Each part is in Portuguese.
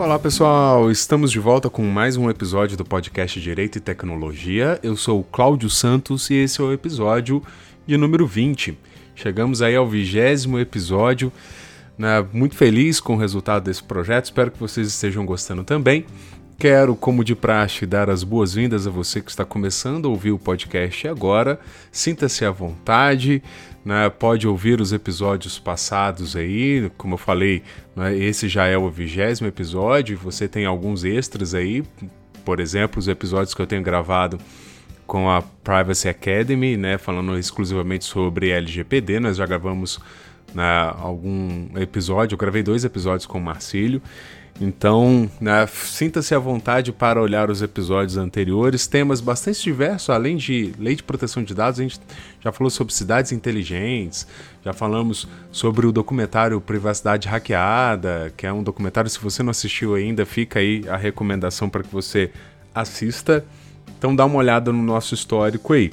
Olá pessoal, estamos de volta com mais um episódio do podcast Direito e Tecnologia. Eu sou o Cláudio Santos e esse é o episódio de número 20. Chegamos aí ao vigésimo episódio. Né? Muito feliz com o resultado desse projeto, espero que vocês estejam gostando também. Quero, como de praxe, dar as boas-vindas a você que está começando a ouvir o podcast agora. Sinta-se à vontade, né? pode ouvir os episódios passados aí. Como eu falei, né? esse já é o vigésimo episódio. Você tem alguns extras aí, por exemplo, os episódios que eu tenho gravado com a Privacy Academy, né? falando exclusivamente sobre LGPD. Nós já gravamos né, algum episódio, eu gravei dois episódios com o Marcílio. Então, né, sinta-se à vontade para olhar os episódios anteriores, temas bastante diversos, além de lei de proteção de dados, a gente já falou sobre cidades inteligentes, já falamos sobre o documentário Privacidade Hackeada, que é um documentário, se você não assistiu ainda, fica aí a recomendação para que você assista. Então dá uma olhada no nosso histórico aí.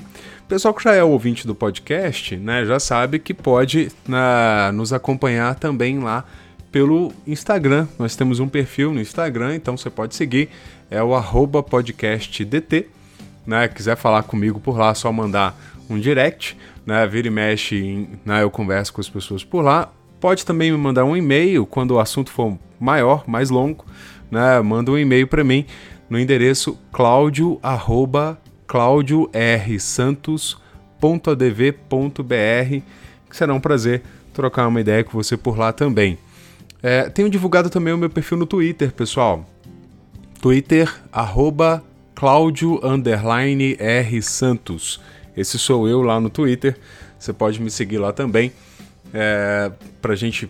Pessoal que já é ouvinte do podcast, né, já sabe que pode na, nos acompanhar também lá pelo Instagram. Nós temos um perfil no Instagram, então você pode seguir. É o arroba podcastdt. Né? Quiser falar comigo por lá, é só mandar um direct. Né? Vira e mexe, né? eu converso com as pessoas por lá. Pode também me mandar um e-mail quando o assunto for maior, mais longo. Né? Manda um e-mail para mim no endereço claudio, arroba, que será um prazer trocar uma ideia com você por lá também. É, tenho divulgado também o meu perfil no Twitter, pessoal. Twitter, arroba R Santos. Esse sou eu lá no Twitter. Você pode me seguir lá também. É, pra gente.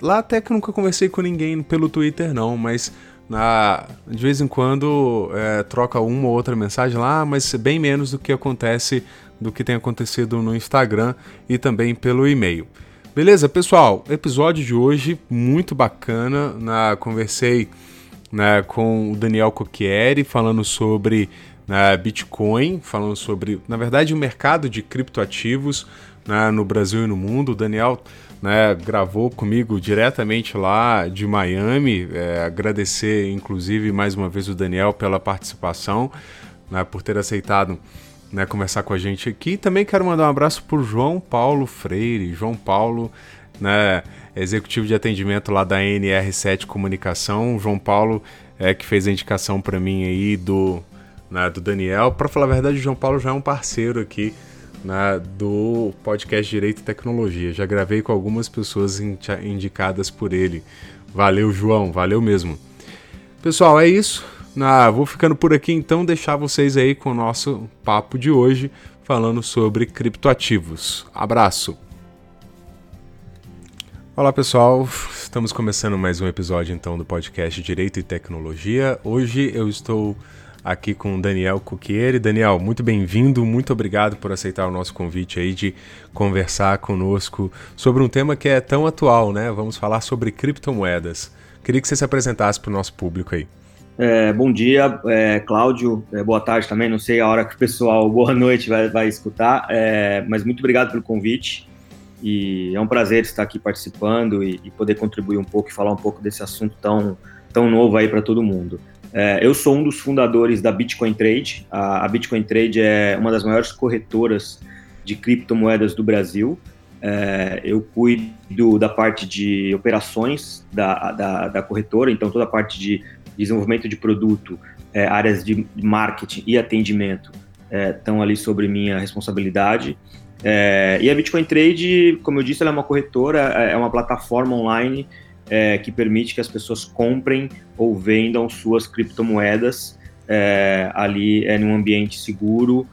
Lá até que eu nunca conversei com ninguém pelo Twitter, não, mas na, de vez em quando é, troca uma ou outra mensagem lá, mas bem menos do que acontece do que tem acontecido no Instagram e também pelo e-mail. Beleza, pessoal? Episódio de hoje muito bacana. Na, conversei né, com o Daniel Cocchieri falando sobre né, Bitcoin, falando sobre, na verdade, o mercado de criptoativos né, no Brasil e no mundo. O Daniel né, gravou comigo diretamente lá de Miami. É, agradecer, inclusive, mais uma vez o Daniel pela participação, né, por ter aceitado né, conversar com a gente aqui. Também quero mandar um abraço para João Paulo Freire. João Paulo, né, executivo de atendimento lá da NR7 Comunicação. João Paulo é que fez a indicação para mim aí do, né, do Daniel. Para falar a verdade, o João Paulo já é um parceiro aqui né, do podcast Direito e Tecnologia. Já gravei com algumas pessoas indicadas por ele. Valeu, João, valeu mesmo. Pessoal, é isso. Ah, vou ficando por aqui então, deixar vocês aí com o nosso papo de hoje, falando sobre criptoativos. Abraço! Olá pessoal, estamos começando mais um episódio então do podcast Direito e Tecnologia. Hoje eu estou aqui com Daniel Cucchieri. Daniel, muito bem-vindo, muito obrigado por aceitar o nosso convite aí de conversar conosco sobre um tema que é tão atual, né? Vamos falar sobre criptomoedas. Queria que você se apresentasse para o nosso público aí. É, bom dia, é, Cláudio. É, boa tarde também. Não sei a hora que o pessoal, boa noite, vai, vai escutar. É, mas muito obrigado pelo convite. E é um prazer estar aqui participando e, e, poder contribuir um pouco e falar um pouco desse assunto tão, tão novo aí para todo mundo. É, eu sou um dos fundadores da Bitcoin Trade. A, a, Bitcoin Trade é uma das maiores corretoras de criptomoedas do Brasil. É, eu cuido da parte de operações da, da, da corretora, então toda a parte de desenvolvimento de produto, é, áreas de marketing e atendimento é, estão ali sobre minha responsabilidade. É, e a Bitcoin Trade, como eu disse, ela é uma corretora, é, é uma plataforma online é, que permite que as pessoas comprem ou vendam suas criptomoedas é, ali é, num ambiente seguro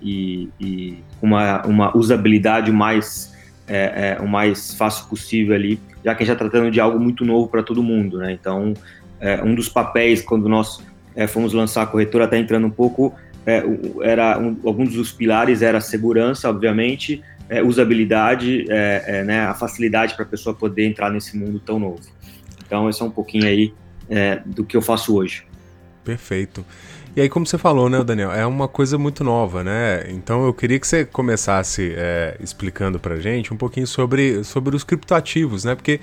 e, e uma, uma usabilidade mais é, é, o mais fácil possível ali, já que a gente está tratando de algo muito novo para todo mundo, né? Então, é, um dos papéis quando nós é, fomos lançar a corretora, até entrando um pouco, é, era um, alguns dos pilares era segurança, obviamente, é, usabilidade, é, é, né, a facilidade para a pessoa poder entrar nesse mundo tão novo. Então, esse é um pouquinho aí do que eu faço hoje. Perfeito. E aí, como você falou, né, Daniel, é uma coisa muito nova, né? Então eu queria que você começasse é, explicando pra gente um pouquinho sobre, sobre os criptoativos, né? Porque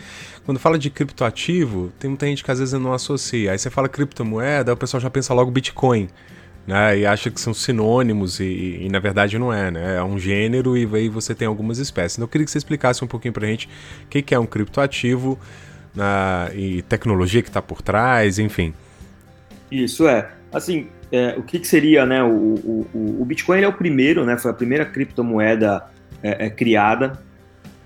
quando fala de criptoativo, tem muita gente que às vezes não associa. Aí você fala criptomoeda, o pessoal já pensa logo Bitcoin. Né, e acha que são sinônimos e, e, e, na verdade não é, né? É um gênero e aí você tem algumas espécies. Então eu queria que você explicasse um pouquinho pra gente o que, é um criptoativo né, e tecnologia que está por trás, enfim. Isso é. Assim, é, o que, que, seria, né? O, o, o Bitcoin é o primeiro, né? Foi a primeira criptomoeda é, é, criada.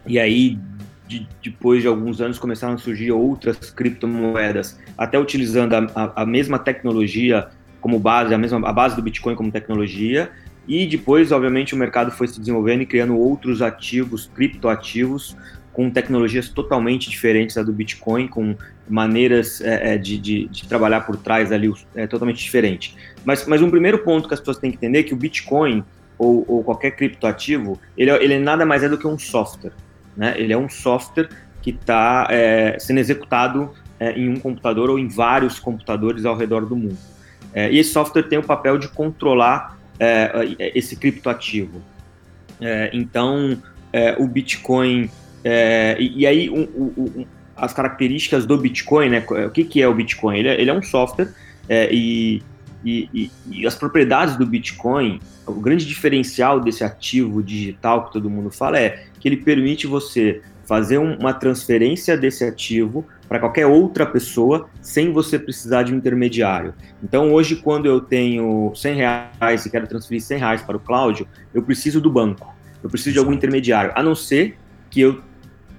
E aí, de, depois de alguns anos, começaram a surgir outras criptomoedas, até utilizando a, a, a mesma tecnologia como base, a mesma a base do Bitcoin como tecnologia. E depois, obviamente, o mercado foi se desenvolvendo e criando outros ativos, criptoativos, com tecnologias totalmente diferentes da do Bitcoin, com maneiras é, é, de, de, de, trabalhar por trás ali é, totalmente diferente. Mas, mas um primeiro ponto que as pessoas têm que entender é que o Bitcoin ou, ou qualquer criptoativo, ele, ele nada mais é do que um software. Né? Ele é um software que está é, sendo executado é, em um computador ou em vários computadores ao redor do mundo. É, e esse software tem o papel de controlar esse criptoativo. então, o Bitcoin é, e, e, aí, um, um, as características do Bitcoin, né? O que, que é o Bitcoin? Ele é, ele é um software é, e, e, e, as propriedades do Bitcoin, o grande diferencial desse ativo digital que todo mundo fala é que ele permite você fazer uma transferência desse ativo para qualquer outra pessoa sem você precisar de um intermediário. Então, hoje, quando eu tenho 100 reais e quero transferir 100 reais para o Cláudio, eu preciso do banco, eu preciso de algum intermediário, a não ser que eu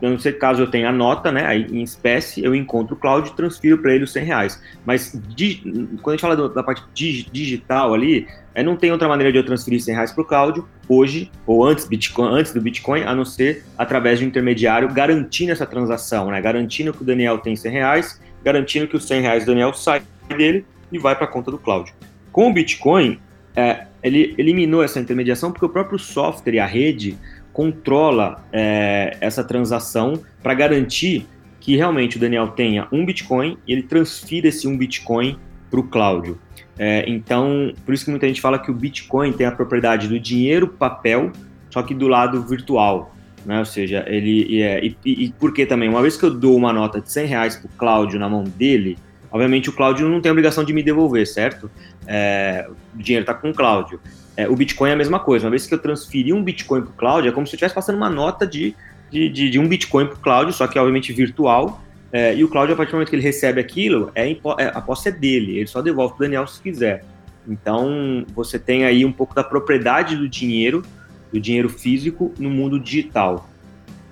não sei caso eu tenha a nota, né, aí em espécie, eu encontro o cloud e transfiro para ele os 100 reais. Mas di, quando a gente fala do, da parte digital ali, é, não tem outra maneira de eu transferir 100 reais para o cloud hoje, ou antes, Bitcoin, antes do Bitcoin, a não ser através de um intermediário garantindo essa transação, né, garantindo que o Daniel tem 100 reais, garantindo que os 100 reais do Daniel sai dele e vai para a conta do cloud. Com o Bitcoin, é, ele eliminou essa intermediação porque o próprio software e a rede controla é, essa transação para garantir que realmente o Daniel tenha um Bitcoin e ele transfira esse um Bitcoin para o Cláudio. É, então, por isso que muita gente fala que o Bitcoin tem a propriedade do dinheiro papel, só que do lado virtual. Né? Ou seja, ele é, e, e, e por que também? Uma vez que eu dou uma nota de 100 reais para o Cláudio na mão dele, obviamente o Cláudio não tem obrigação de me devolver, certo? É, o dinheiro está com o Cláudio. É, o Bitcoin é a mesma coisa. Uma vez que eu transferi um Bitcoin para o cloud, é como se eu estivesse passando uma nota de, de, de, de um Bitcoin para o cloud, só que obviamente virtual. É, e o cloud, a partir do momento que ele recebe aquilo, é, é a posse é dele, ele só devolve para o Daniel se quiser. Então, você tem aí um pouco da propriedade do dinheiro, do dinheiro físico, no mundo digital.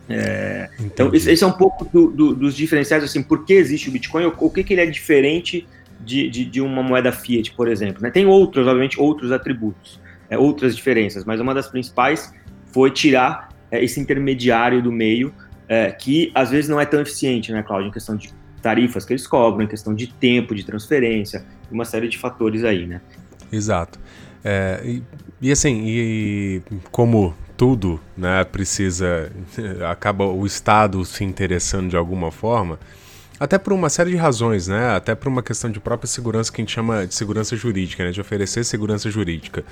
É, então, esse, esse, é um pouco do, do, dos diferenciais, assim, por que existe o Bitcoin, o, o que, que ele é diferente de, de, de, uma moeda fiat, por exemplo. Né? Tem outros, obviamente, outros atributos é, outras diferenças, mas uma das principais foi tirar é, esse intermediário do meio, é, que às vezes não é tão eficiente, né, Cláudio, em questão de tarifas que eles cobram, em questão de tempo de transferência, uma série de fatores aí, né? Exato. É, e, e, assim, e, como tudo, né, precisa, acaba o Estado se interessando de alguma forma, até por uma série de razões, né? Até por uma questão de própria segurança que a gente chama de segurança jurídica, né? De oferecer segurança jurídica.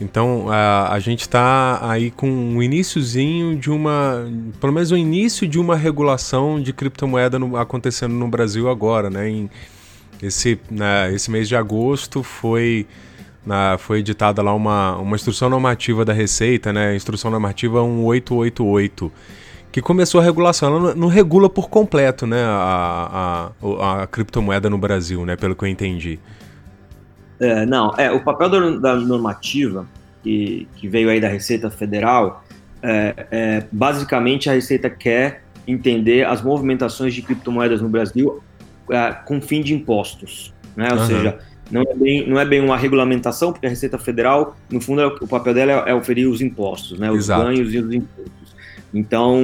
Então a, a gente está aí com um iníciozinho de uma, pelo menos o início de uma regulação de criptomoeda no, acontecendo no Brasil agora, né? Em, esse, né, esse mês de agosto foi, na, foi editada lá uma, uma instrução normativa da Receita, né? Instrução normativa 1888 que começou a regulação. Ela não, não regula por completo, né, a, a, a, criptomoeda no Brasil, né, pelo que eu entendi. É, não, é, o papel da, normativa que, que veio aí da Receita Federal, é, é, basicamente a Receita quer entender as movimentações de criptomoedas no Brasil é, com fim de impostos, né? Ou uhum. seja, não é, bem, não é bem uma regulamentação, porque a Receita Federal, no fundo, é o papel dela é, é oferir os impostos, né? Os Exato. ganhos e os impostos. Então,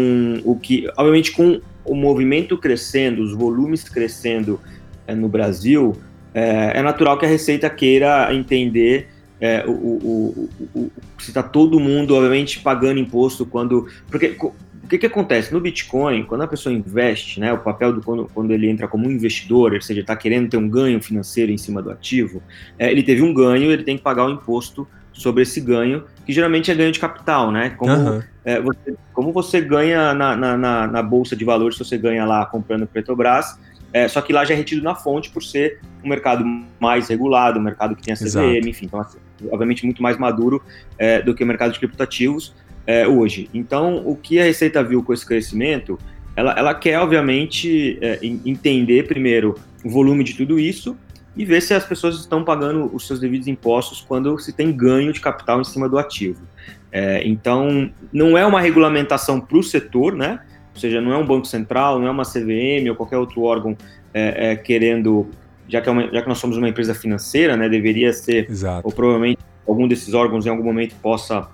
o que, obviamente, com o movimento crescendo, os volumes crescendo no Brasil, é, é, natural que a Receita queira entender é, o, o, o, se está todo mundo, obviamente, pagando imposto quando. Porque o que, que acontece? No Bitcoin, quando a pessoa investe, né, o papel do quando, quando ele entra como investidor, ou seja, está querendo ter um ganho financeiro em cima do ativo, é, ele teve um ganho, ele tem que pagar o imposto sobre esse ganho, que geralmente é ganho de capital, né? Como, uhum. é, você, como você ganha na, na, na, na, bolsa de valores, se você ganha lá comprando Petrobras, é, só que lá já é retido na fonte por ser um mercado mais regulado, um mercado que tem a CVM, Exato. enfim, então, assim, obviamente muito mais maduro é, do que o mercado de criptativos é, hoje. Então, o que a Receita viu com esse crescimento, ela, ela quer, obviamente, é, entender primeiro o volume de tudo isso e ver se as pessoas estão pagando os seus devidos impostos quando se tem ganho de capital em cima do ativo. É, então, não é uma regulamentação para o setor, né? Ou seja, não é um banco central, não é uma CVM ou qualquer outro órgão é, é, querendo, já que, é uma, já que nós somos uma empresa financeira, né? Deveria ser, Exato. ou provavelmente algum desses órgãos em algum momento possa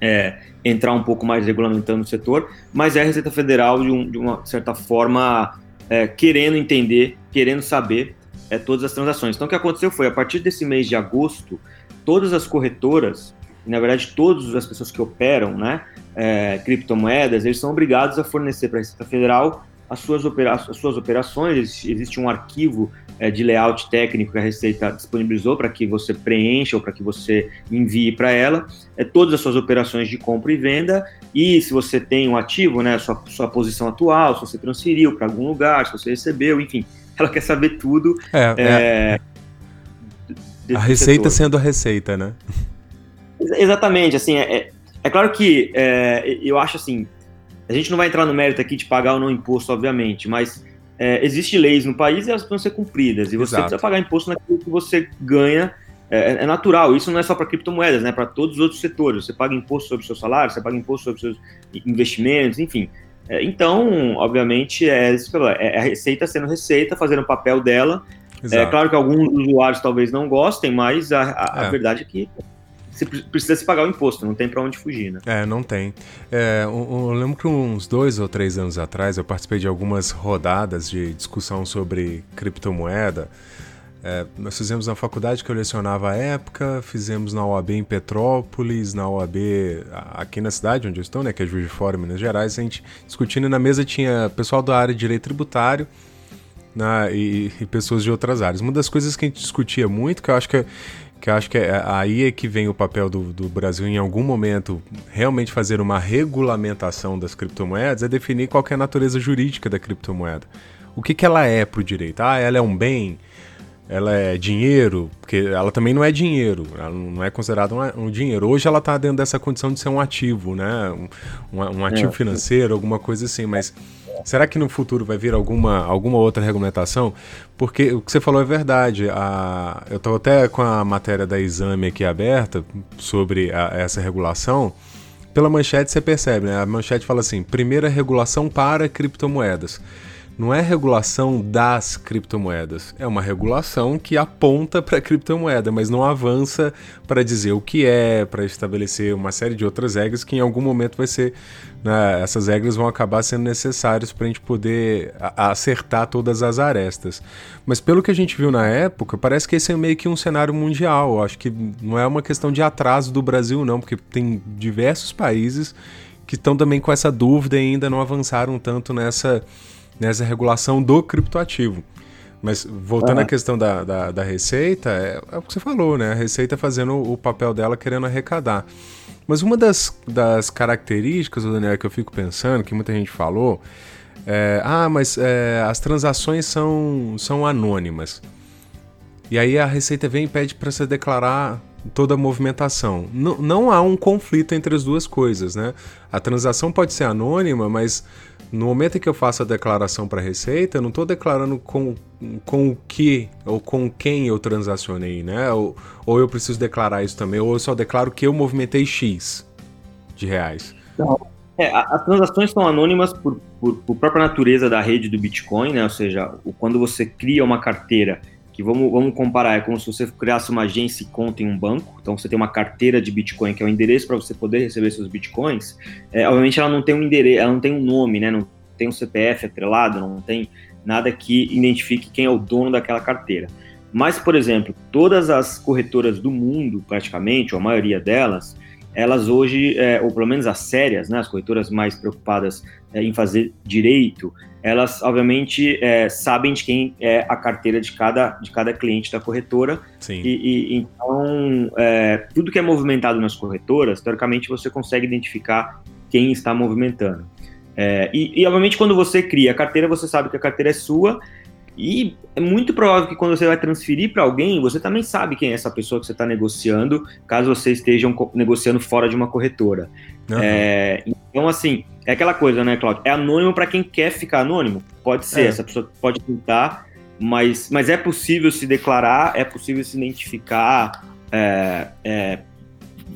é, entrar um pouco mais regulamentando o setor, mas é a Receita Federal de, um, de uma certa forma é, querendo entender, querendo saber é, todas as transações. Então, o que aconteceu foi, a partir desse mês de agosto, todas as corretoras, na verdade, todas as pessoas que operam né, é, criptomoedas, eles são obrigados a fornecer para a Receita Federal as suas, opera as suas operações. Existe um arquivo é, de layout técnico que a Receita disponibilizou para que você preencha ou para que você envie para ela é, todas as suas operações de compra e venda e se você tem um ativo, né, sua, sua posição atual, se você transferiu para algum lugar, se você recebeu, enfim ela quer saber tudo. É, é, é a receita setor. sendo a receita, né? Exatamente, assim, é, é, é claro que é, eu acho assim, a gente não vai entrar no mérito aqui de pagar ou não imposto, obviamente, mas é, existe leis no país e elas precisam ser cumpridas, e você Exato. precisa pagar imposto naquilo que você ganha, é, é natural, isso não é só para criptomoedas, né, para todos os outros setores, você paga imposto sobre o seu salário, você paga imposto sobre os seus investimentos, enfim, é, então, obviamente, é, é a receita sendo receita, fazendo o papel dela. É Exato. É claro que alguns usuários talvez não gostem, mas a, a, é. a verdade é que você precisa se pagar o imposto, não tem para onde fugir, né? É, não tem. É, eu, eu, lembro que uns dois ou três anos atrás eu participei de algumas rodadas de discussão sobre criptomoeda. É, nós fizemos na faculdade que eu lecionava à época, fizemos na UAB em Petrópolis, na UAB aqui na cidade onde eu estou, né, que é Juiz de Fora, Minas Gerais, a gente discutindo na mesa tinha pessoal da área de direito tributário né, e, e, pessoas de outras áreas. Uma das coisas que a gente discutia muito, que eu acho que, que, eu acho que é, aí é que vem o papel do, do Brasil em algum momento realmente fazer uma regulamentação das criptomoedas, é definir qual é a natureza jurídica da criptomoeda. O que, que ela é para o direito? Ah, ela é um bem? ela é dinheiro, porque ela também não é dinheiro, ela não é considerada um, um dinheiro. Hoje ela está dentro dessa condição de ser um ativo, né? Um, um ativo é. financeiro, alguma coisa assim, mas será que no futuro vai vir alguma, alguma outra regulamentação? Porque o que você falou é verdade. A, eu estou até com a matéria da exame aqui aberta sobre a, essa regulação. Pela manchete você percebe, né? A manchete fala assim: primeira regulação para criptomoedas não é regulação das criptomoedas, é uma regulação que aponta para a criptomoeda, mas não avança para dizer o que é, para estabelecer uma série de outras regras que em algum momento vai ser. Né, essas regras vão acabar sendo necessárias para a gente poder acertar todas as arestas. Mas pelo que a gente viu na época, parece que esse é meio que um cenário mundial. Acho que não é uma questão de atraso do Brasil, não, porque tem diversos países que estão também com essa dúvida e ainda não avançaram tanto nessa nessa regulação do criptoativo. Mas voltando uhum. à questão da, da, da receita, é, é, o que você falou, né? A receita fazendo o papel dela querendo arrecadar. Mas uma das, das características, Daniel, que eu fico pensando, que muita gente falou, é, ah, mas é, as transações são, são anônimas. E aí a Receita vem e pede para você declarar toda a movimentação. N não há um conflito entre as duas coisas, né? A transação pode ser anônima, mas no momento em que eu faço a declaração para a Receita, eu não estou declarando com, com o que ou com quem eu transacionei, né? Ou, ou eu preciso declarar isso também, ou eu só declaro que eu movimentei X de reais. Não. É, as transações são anônimas por, por, por, própria natureza da rede do Bitcoin, né? Ou seja, quando você cria uma carteira que vamos, vamos comparar, é como se você criasse uma agência e conta em um banco, então você tem uma carteira de Bitcoin, que é o endereço para você poder receber seus Bitcoins, é, obviamente ela não tem um endereço, ela não tem um nome, né, não tem um CPF atrelado, não tem nada que identifique quem é o dono daquela carteira. Mas, por exemplo, todas as corretoras do mundo, praticamente, ou a maioria delas, elas hoje, é, ou pelo menos as sérias, né, as corretoras mais preocupadas é, em fazer direito, elas obviamente é, sabem de quem é a carteira de cada, de cada cliente da corretora. Sim. E, e então, é, tudo que é movimentado nas corretoras, teoricamente você consegue identificar quem está movimentando. É, e, e, obviamente, quando você cria a carteira, você sabe que a carteira é sua e é muito provável que quando você vai transferir para alguém, você também sabe quem é essa pessoa que você está negociando, caso você esteja negociando fora de uma corretora. Uhum. Então, assim, é aquela coisa, né, Claudio? É anônimo para quem quer ficar anônimo? Pode ser, é. essa pessoa pode tentar, mas, mas é possível se declarar, é possível se identificar é, é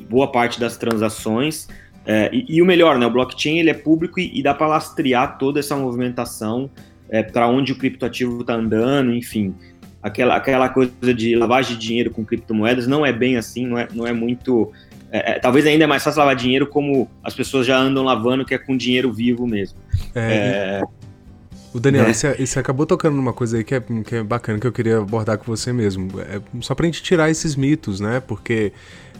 boa parte das transações. É, e, e, o melhor, né? O blockchain ele é público e, e dá para lastrear toda essa movimentação é, para onde o criptoativo está andando, enfim. Aquela, aquela coisa de lavagem de dinheiro com criptomoedas não é bem assim, não é, não é muito. É, é, talvez ainda é mais fácil lavar dinheiro como as pessoas já andam lavando, que é com dinheiro vivo mesmo. É, é o Daniel, você, você, acabou tocando numa coisa aí que é, que é bacana, que eu queria abordar com você mesmo. É, só pra gente tirar esses mitos, né? Porque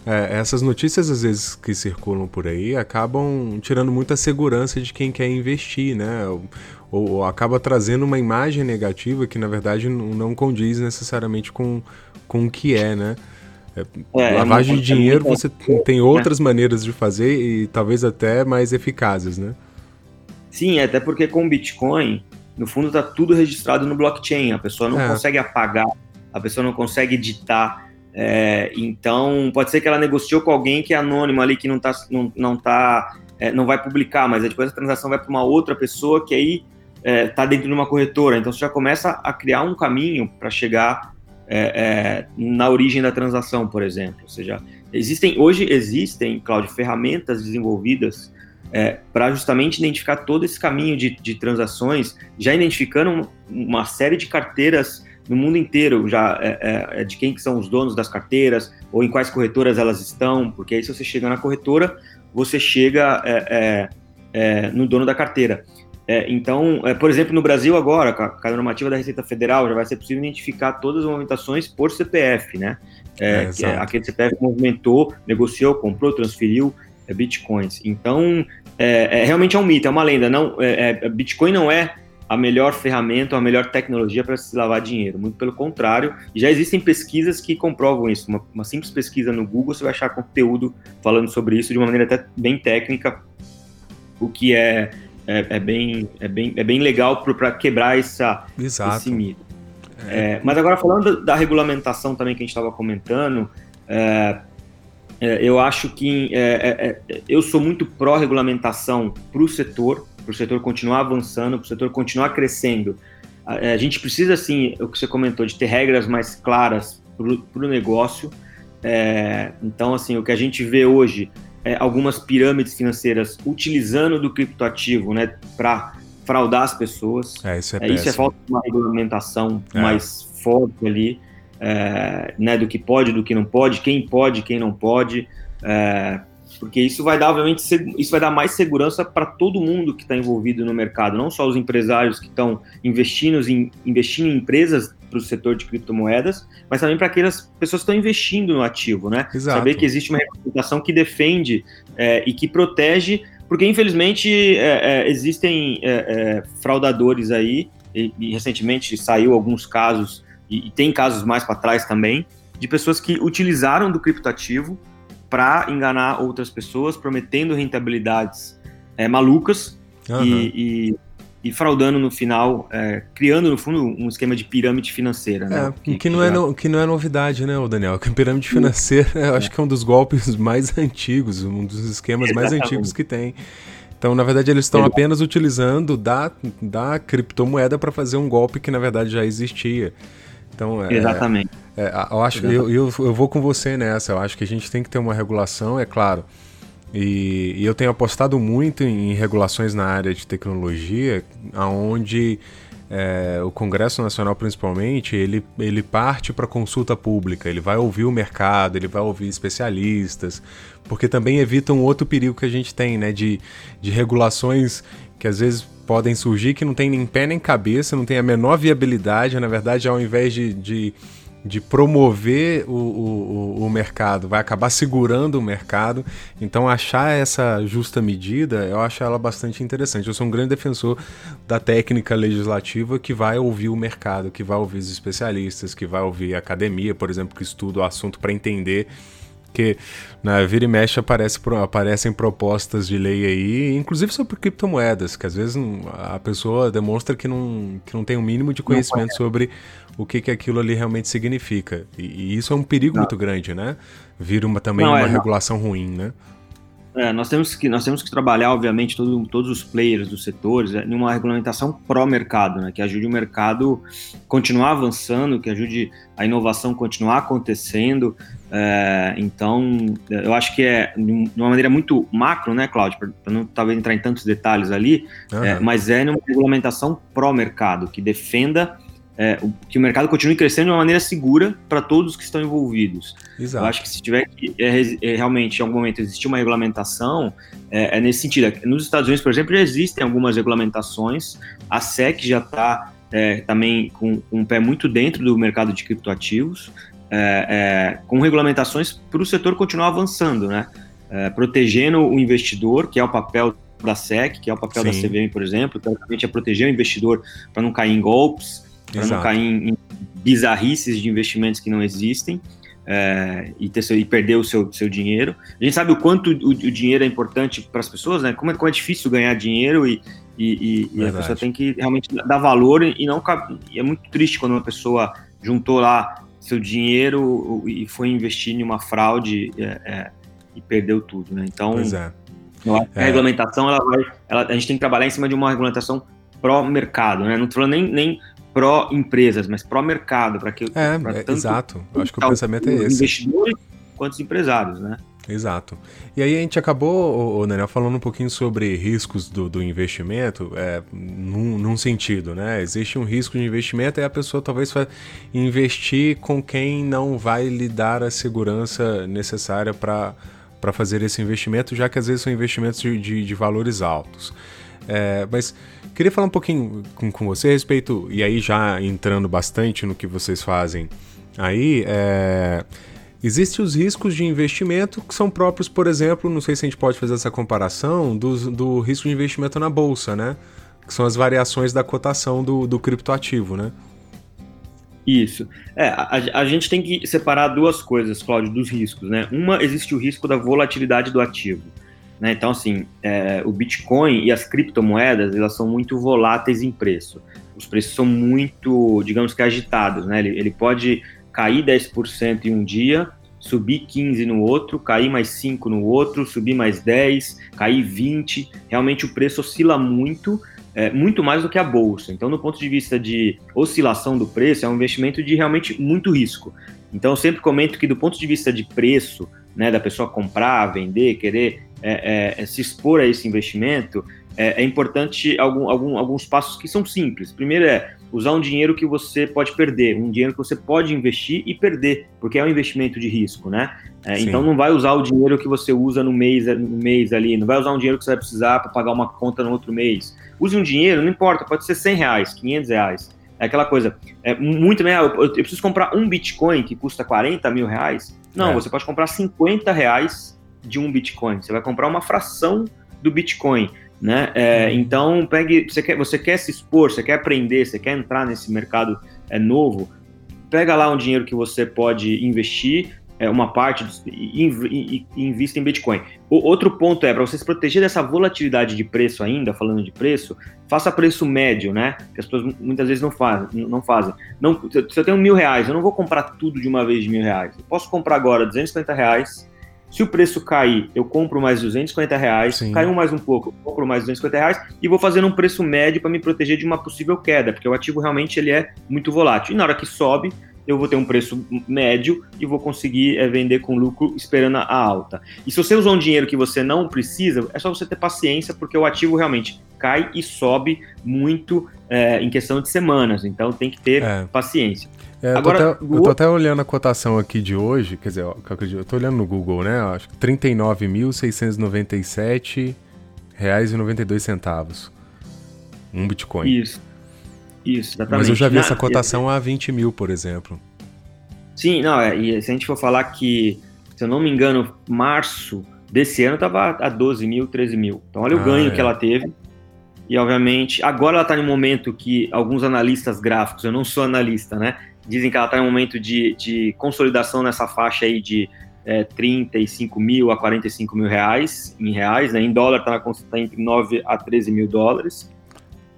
é, essas notícias, às vezes, que circulam por aí, acabam tirando muita segurança de quem quer investir, né? ou, ou, acaba trazendo uma imagem negativa que na verdade não, não condiz necessariamente com, com o que é, né? É, é, é lavagem de dinheiro você tem outras maneiras de fazer e talvez até mais eficazes, né? Sim, até porque com o Bitcoin, no fundo está tudo registrado no blockchain, a pessoa não é. consegue apagar, a pessoa não consegue editar. É, então, pode ser que ela negociou com alguém que é anônimo ali, que não, tá, não, não, tá, é, não vai publicar, mas depois a transação vai para uma outra pessoa que aí está é, tá dentro de uma corretora. Então você já começa a criar um caminho para chegar é, é, na origem da transação, por exemplo. Ou seja, existem hoje existem, Cláudio, ferramentas desenvolvidas é, para justamente identificar todo esse caminho de, de transações, já identificando uma série de carteiras no mundo inteiro, já é, é, de quem que são os donos das carteiras ou em quais corretoras elas estão, porque aí se você chega na corretora, você chega no dono da carteira. É, então, é, por exemplo, no Brasil agora, com a, normativa da Receita Federal, já vai ser possível identificar todas as movimentações por CPF, né? É, é, é aquele CPF movimentou, negociou, comprou, transferiu é, bitcoins. Então, realmente é um mito, é uma lenda. Não, Bitcoin não é a melhor ferramenta, a melhor tecnologia para se lavar dinheiro. Muito pelo contrário, já existem pesquisas que comprovam isso. Uma, uma simples pesquisa no Google, você vai achar conteúdo falando sobre isso de uma maneira até bem técnica, o que é é, é, bem, é, bem, é bem legal para quebrar essa, esse mito. É. é. mas agora falando da, da, regulamentação também que a gente estava comentando, é, é, eu acho que eu sou muito pró-regulamentação para o setor, para o setor continuar avançando, para o setor continuar crescendo. A, a, gente precisa, assim, o que você comentou, de ter regras mais claras para o negócio. então, assim, o que a gente vê hoje é, algumas pirâmides financeiras utilizando do criptoativo né, para fraudar as pessoas. É, isso é, é Isso é falta de uma regulamentação é. mais forte ali, é, né, do que pode, do que não pode, quem pode, quem não pode. É, porque isso vai dar, obviamente, isso vai dar mais segurança para todo mundo que está envolvido no mercado, não só os empresários que estão investindo em, investindo em empresas para o setor de criptomoedas, mas também para aquelas pessoas que estão investindo no ativo, né? Exato. Saber que existe uma regulamentação que defende é, e que protege, porque infelizmente é, é, existem é, é, fraudadores aí, e, e, recentemente saiu alguns casos, e, e tem casos mais para trás também, de pessoas que utilizaram do criptoativo para enganar outras pessoas, prometendo rentabilidades é, malucas uhum. e, e, e, fraudando no final, é, criando no fundo um esquema de pirâmide financeira. Né? É, que, que, não é no, que não é novidade, né, Daniel? Que a pirâmide financeira eu acho que é um dos golpes mais antigos, um dos esquemas Exatamente. mais antigos que tem. Então, na verdade, eles estão apenas utilizando da, da criptomoeda para fazer um golpe que, na verdade, já existia. Então, é, Exatamente. É, eu acho eu, eu, eu vou com você nessa. Eu acho que a gente tem que ter uma regulação, é claro. E, e eu tenho apostado muito em regulações na área de tecnologia, aonde é, o Congresso Nacional principalmente ele, ele parte para consulta pública, ele vai ouvir o mercado, ele vai ouvir especialistas, porque também evita um outro perigo que a gente tem, né, de, de regulações que às vezes podem surgir que não tem nem pé nem cabeça, não tem a menor viabilidade, na verdade, ao invés de, de de promover o, o, o, mercado, vai acabar segurando o mercado. Então, achar essa justa medida, eu acho ela bastante interessante. Eu sou um grande defensor da técnica legislativa que vai ouvir o mercado, que vai ouvir os especialistas, que vai ouvir a academia, por exemplo, que estuda o assunto para entender porque na né, vira e mexe aparece, aparecem propostas de lei aí, inclusive sobre criptomoedas, que às vezes a pessoa demonstra que não, que não tem o um mínimo de conhecimento sobre o que, que aquilo ali realmente significa. E, e isso é um perigo não. muito grande, né? Vira uma, também não, uma é, regulação ruim, né? É, nós, temos que, nós temos que trabalhar, obviamente, todo, todos os players dos setores, é, em uma regulamentação pró-mercado, né, que ajude o mercado continuar avançando, que ajude a inovação continuar acontecendo. É, então, eu acho que é de uma maneira muito macro, né, Cláudio, para não talvez entrar em tantos detalhes ali, uhum. é, mas é uma regulamentação pró-mercado, que defenda é, que o mercado continue crescendo de uma maneira segura para todos que estão envolvidos. Exato. Eu acho que se tiver que é, é, realmente em algum momento existir uma regulamentação, é, é, nesse sentido. Nos Estados Unidos, por exemplo, já existem algumas regulamentações. A SEC já está é, também com, com, um pé muito dentro do mercado de criptoativos, é, com regulamentações para o setor continuar avançando, né? protegendo o investidor, que é o papel da SEC, que é o papel Sim. da CVM, por exemplo, que é proteger o investidor para não cair em golpes para não cair em, em, bizarrices de investimentos que não existem é, e, ter, e perder o seu, seu dinheiro. A gente sabe o quanto o, o dinheiro é importante para as pessoas, né? Como é, como é difícil ganhar dinheiro e, e, e a pessoa tem que realmente dar valor e não e é muito triste quando uma pessoa juntou lá seu dinheiro e foi investir em uma fraude é, é, e perdeu tudo, né? Então, é. a é. regulamentação ela vai, ela, a gente tem que trabalhar em cima de uma regulamentação pró-mercado, né? Não estou falando nem, nem pró-empresas, mas pró-mercado, para que é, é, exato. Eu acho que o pensamento é esse. Investidores quanto os empresários, né? Exato. E aí a gente acabou, o Daniel, falando um pouquinho sobre riscos do, do investimento, é, num, num, sentido, né? Existe um risco de investimento e a pessoa talvez vai investir com quem não vai lhe dar a segurança necessária para fazer esse investimento, já que às vezes são investimentos de, de, de valores altos. É, mas queria falar um pouquinho com, com você a respeito, e aí já entrando bastante no que vocês fazem aí, é, Existem os riscos de investimento que são próprios, por exemplo, não sei se a gente pode fazer essa comparação, do, do risco de investimento na bolsa, né? Que são as variações da cotação do, do criptoativo, né? Isso. É, a, a, gente tem que separar duas coisas, Cláudio, dos riscos, né? Uma, existe o risco da volatilidade do ativo. Né? Então, assim, é, o Bitcoin e as criptomoedas, elas são muito voláteis em preço. Os preços são muito, digamos que agitados, né? Ele, ele pode cair 10% em um dia, subir 15 no outro, cair mais 5 no outro, subir mais 10, cair 20. Realmente o preço oscila muito, é, muito mais do que a bolsa. Então, do ponto de vista de oscilação do preço, é um investimento de realmente muito risco. Então, eu sempre comento que do ponto de vista de preço, né, da pessoa comprar, vender, querer é, é, é, se expor a esse investimento, é, é, importante algum, algum, alguns passos que são simples. Primeiro é usar um dinheiro que você pode perder, um dinheiro que você pode investir e perder, porque é um investimento de risco, né? É, então não vai usar o dinheiro que você usa no mês, no mês ali, não vai usar um dinheiro que você vai precisar para pagar uma conta no outro mês. Use um dinheiro, não importa, pode ser 100 reais, 500 reais. É aquela coisa, é muito, né? Eu, eu preciso comprar um Bitcoin que custa 40 mil reais. Não, é. você pode comprar 50 reais de um Bitcoin, você vai comprar uma fração do Bitcoin. Né? É, então, pegue, você quer, você quer se expor, você quer aprender, você quer entrar nesse mercado é, novo, pega lá um dinheiro que você pode investir, é, uma parte e, e, e invista em Bitcoin. O outro ponto é, para você se proteger dessa volatilidade de preço ainda, falando de preço, faça preço médio, né? Que as pessoas muitas vezes não fazem. Não fazem. Não, se eu tenho mil reais, eu não vou comprar tudo de uma vez de mil reais. Eu posso comprar agora 250 reais, se o preço cair, eu compro mais 250 reais, Sim. caiu mais um pouco, eu compro mais 250 reais e vou fazendo um preço médio para me proteger de uma possível queda, porque o ativo realmente ele é muito volátil. E na hora que sobe, eu vou ter um preço médio e vou conseguir é, vender com lucro esperando a alta. E se você usar um dinheiro que você não precisa, é só você ter paciência, porque o ativo realmente cai e sobe muito é, em questão de semanas. Então tem que ter é. paciência. É, eu, Agora, tô até, eu tô até olhando a cotação aqui de hoje, quer dizer, eu tô olhando no Google, né? Acho que 39.697 reais e 92 centavos. Um Bitcoin. Isso. Isso, exatamente. Mas eu já vi essa cotação a 20 mil, por exemplo. Sim, não, é, e se a gente for falar que, se eu não me engano, março desse ano estava a 12 mil, 13 mil. Então olha o ah, ganho é. que ela teve. E obviamente, agora ela está em um momento que alguns analistas gráficos, eu não sou analista, né? Dizem que ela está em um momento de, de consolidação nessa faixa aí de é, 35 mil a 45 mil reais em reais, né? Em dólar está tá entre 9 a 13 mil dólares.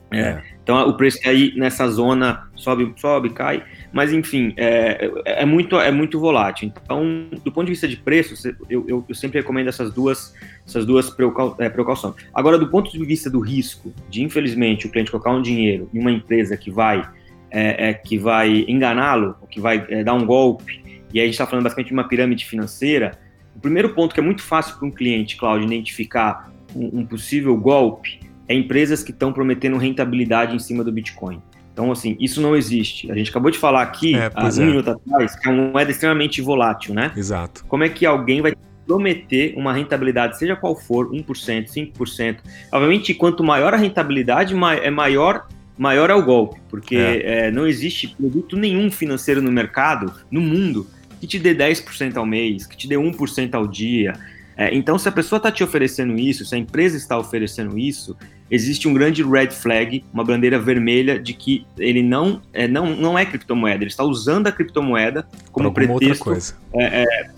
É. é. Então o preço aí nessa zona sobe, sobe, cai, mas enfim, é, é, muito, é muito volátil. Então, do ponto de vista de preço, eu, eu, eu sempre recomendo essas duas, essas duas é, precauções. Agora, do ponto de vista do risco, de infelizmente o cliente colocar um dinheiro em uma empresa que vai, é, é que vai enganá-lo, que vai é, dar um golpe, e aí a gente está falando basicamente de uma pirâmide financeira, o primeiro ponto que é muito fácil para um cliente, Claudio, identificar um, um possível golpe é empresas que estão prometendo rentabilidade em cima do Bitcoin. Então, assim, isso não existe. A gente acabou de falar aqui, é, há um é. minuto atrás, que é uma moeda extremamente volátil, né? Exato. Como é que alguém vai prometer uma rentabilidade, seja qual for, 1%, 5%? Obviamente, quanto maior a rentabilidade, é maior maior é o golpe, porque é. É, não existe produto nenhum financeiro no mercado, no mundo, que te dê 10% ao mês, que te dê 1% ao dia. É, então, se a pessoa está te oferecendo isso, se a empresa está oferecendo isso, existe um grande red flag, uma bandeira vermelha de que ele não é, não, não é criptomoeda, ele está usando a criptomoeda como pretexto é, é,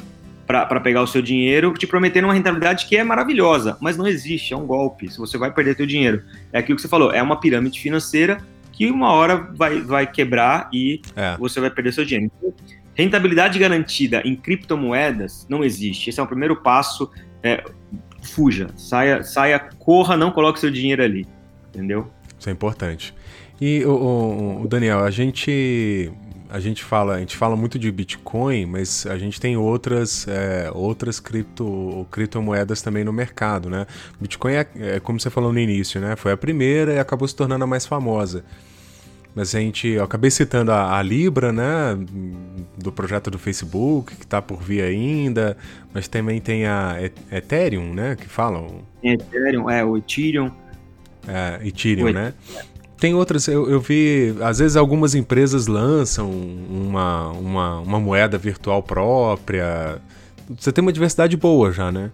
para pegar o seu dinheiro, te prometendo uma rentabilidade que é maravilhosa, mas não existe, é um golpe, se você vai perder seu dinheiro. É aquilo que você falou, é uma pirâmide financeira que uma hora vai, vai quebrar e é. você vai perder seu dinheiro. Então, Rentabilidade garantida em criptomoedas não existe. Esse é o primeiro passo. É, fuja, saia, saia, corra, não coloque seu dinheiro ali. Entendeu? Isso é importante. E o, o Daniel, a gente a gente fala, a gente fala muito de Bitcoin, mas a gente tem outras, é, outras cripto, criptomoedas também no mercado, né? Bitcoin é, é, como você falou no início, né? Foi a primeira e acabou se tornando a mais famosa. Mas a gente, eu acabei citando a, a, Libra, né, do projeto do Facebook, que está por vir ainda, mas também tem a Ethereum, né, que falam. Ethereum, é, o Ethereum. É, Ethereum, o né? Tem outras, eu, eu, vi, às vezes algumas empresas lançam uma, uma, uma moeda virtual própria. Você tem uma diversidade boa já, né?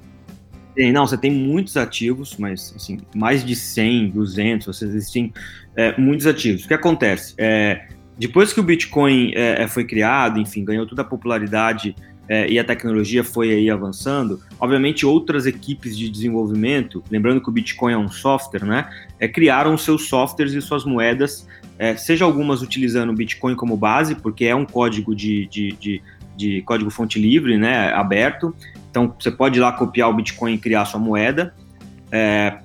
Tem, não, você tem muitos ativos, mas assim, mais de 100, 200, vocês existem é, muitos ativos. O que acontece? É, depois que o Bitcoin é, é, foi criado, enfim, ganhou toda a popularidade é, e a tecnologia foi aí avançando, obviamente outras equipes de desenvolvimento, lembrando que o Bitcoin é um software, né, é, criaram seus softwares e suas moedas, é, seja algumas utilizando o Bitcoin como base, porque é um código de, de, de, de código fonte livre, né, aberto, então, você pode ir lá copiar o Bitcoin e criar sua moeda. É,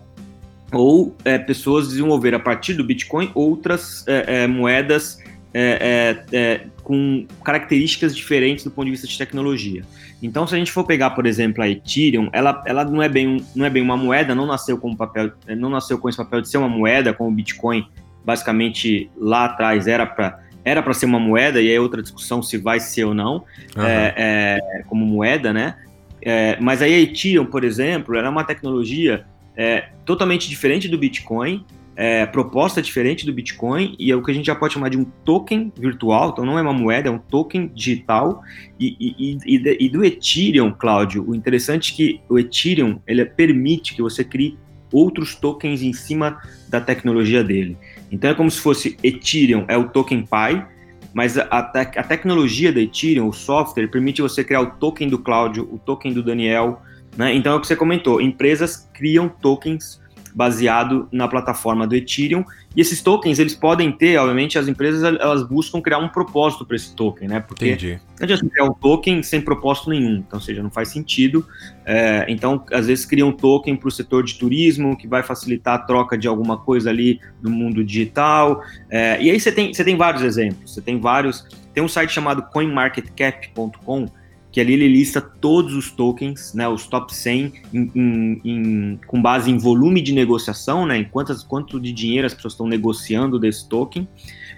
ou é, pessoas desenvolver a partir do Bitcoin outras é, é moedas é, é, com características diferentes do ponto de vista de tecnologia. Então, se a gente for pegar, por exemplo, a Ethereum, ela, ela não, é bem, não é bem uma moeda, não nasceu com papel, não nasceu com esse papel de ser uma moeda, como o Bitcoin, basicamente lá atrás era para era para ser uma moeda, e aí é outra discussão se vai ser ou não, uhum. é, como moeda, né? É, mas a Ethereum, por exemplo, era uma tecnologia é, totalmente diferente do Bitcoin, é, proposta diferente do Bitcoin, e é o que a gente já pode chamar de um token virtual, então não é uma moeda, é um token digital. E, e, e, e do Ethereum, Cláudio, o interessante é que o Ethereum ele permite que você crie outros tokens em cima da tecnologia dele. Então é como se fosse Ethereum é o token Pi, mas a, te a tecnologia da Ethereum, o software, permite você criar o token do Cláudio, o token do Daniel, né? Então é o que você comentou, empresas criam tokens baseado na plataforma do Ethereum. E esses tokens, eles podem ter, obviamente, as empresas elas buscam criar um propósito para esse token, né? Porque Entendi. não adianta criar um token sem propósito nenhum, então, ou seja, não faz sentido. É, então, às vezes, criam um token para o setor de turismo, que vai facilitar a troca de alguma coisa ali no mundo digital. É, e aí você tem, você tem vários exemplos, você tem vários. Tem um site chamado coinmarketcap.com que ali ele lista todos os tokens, né, os top 100, em, em, em, com base em volume de negociação, né, em quantas, quanto de dinheiro as pessoas estão negociando desse token.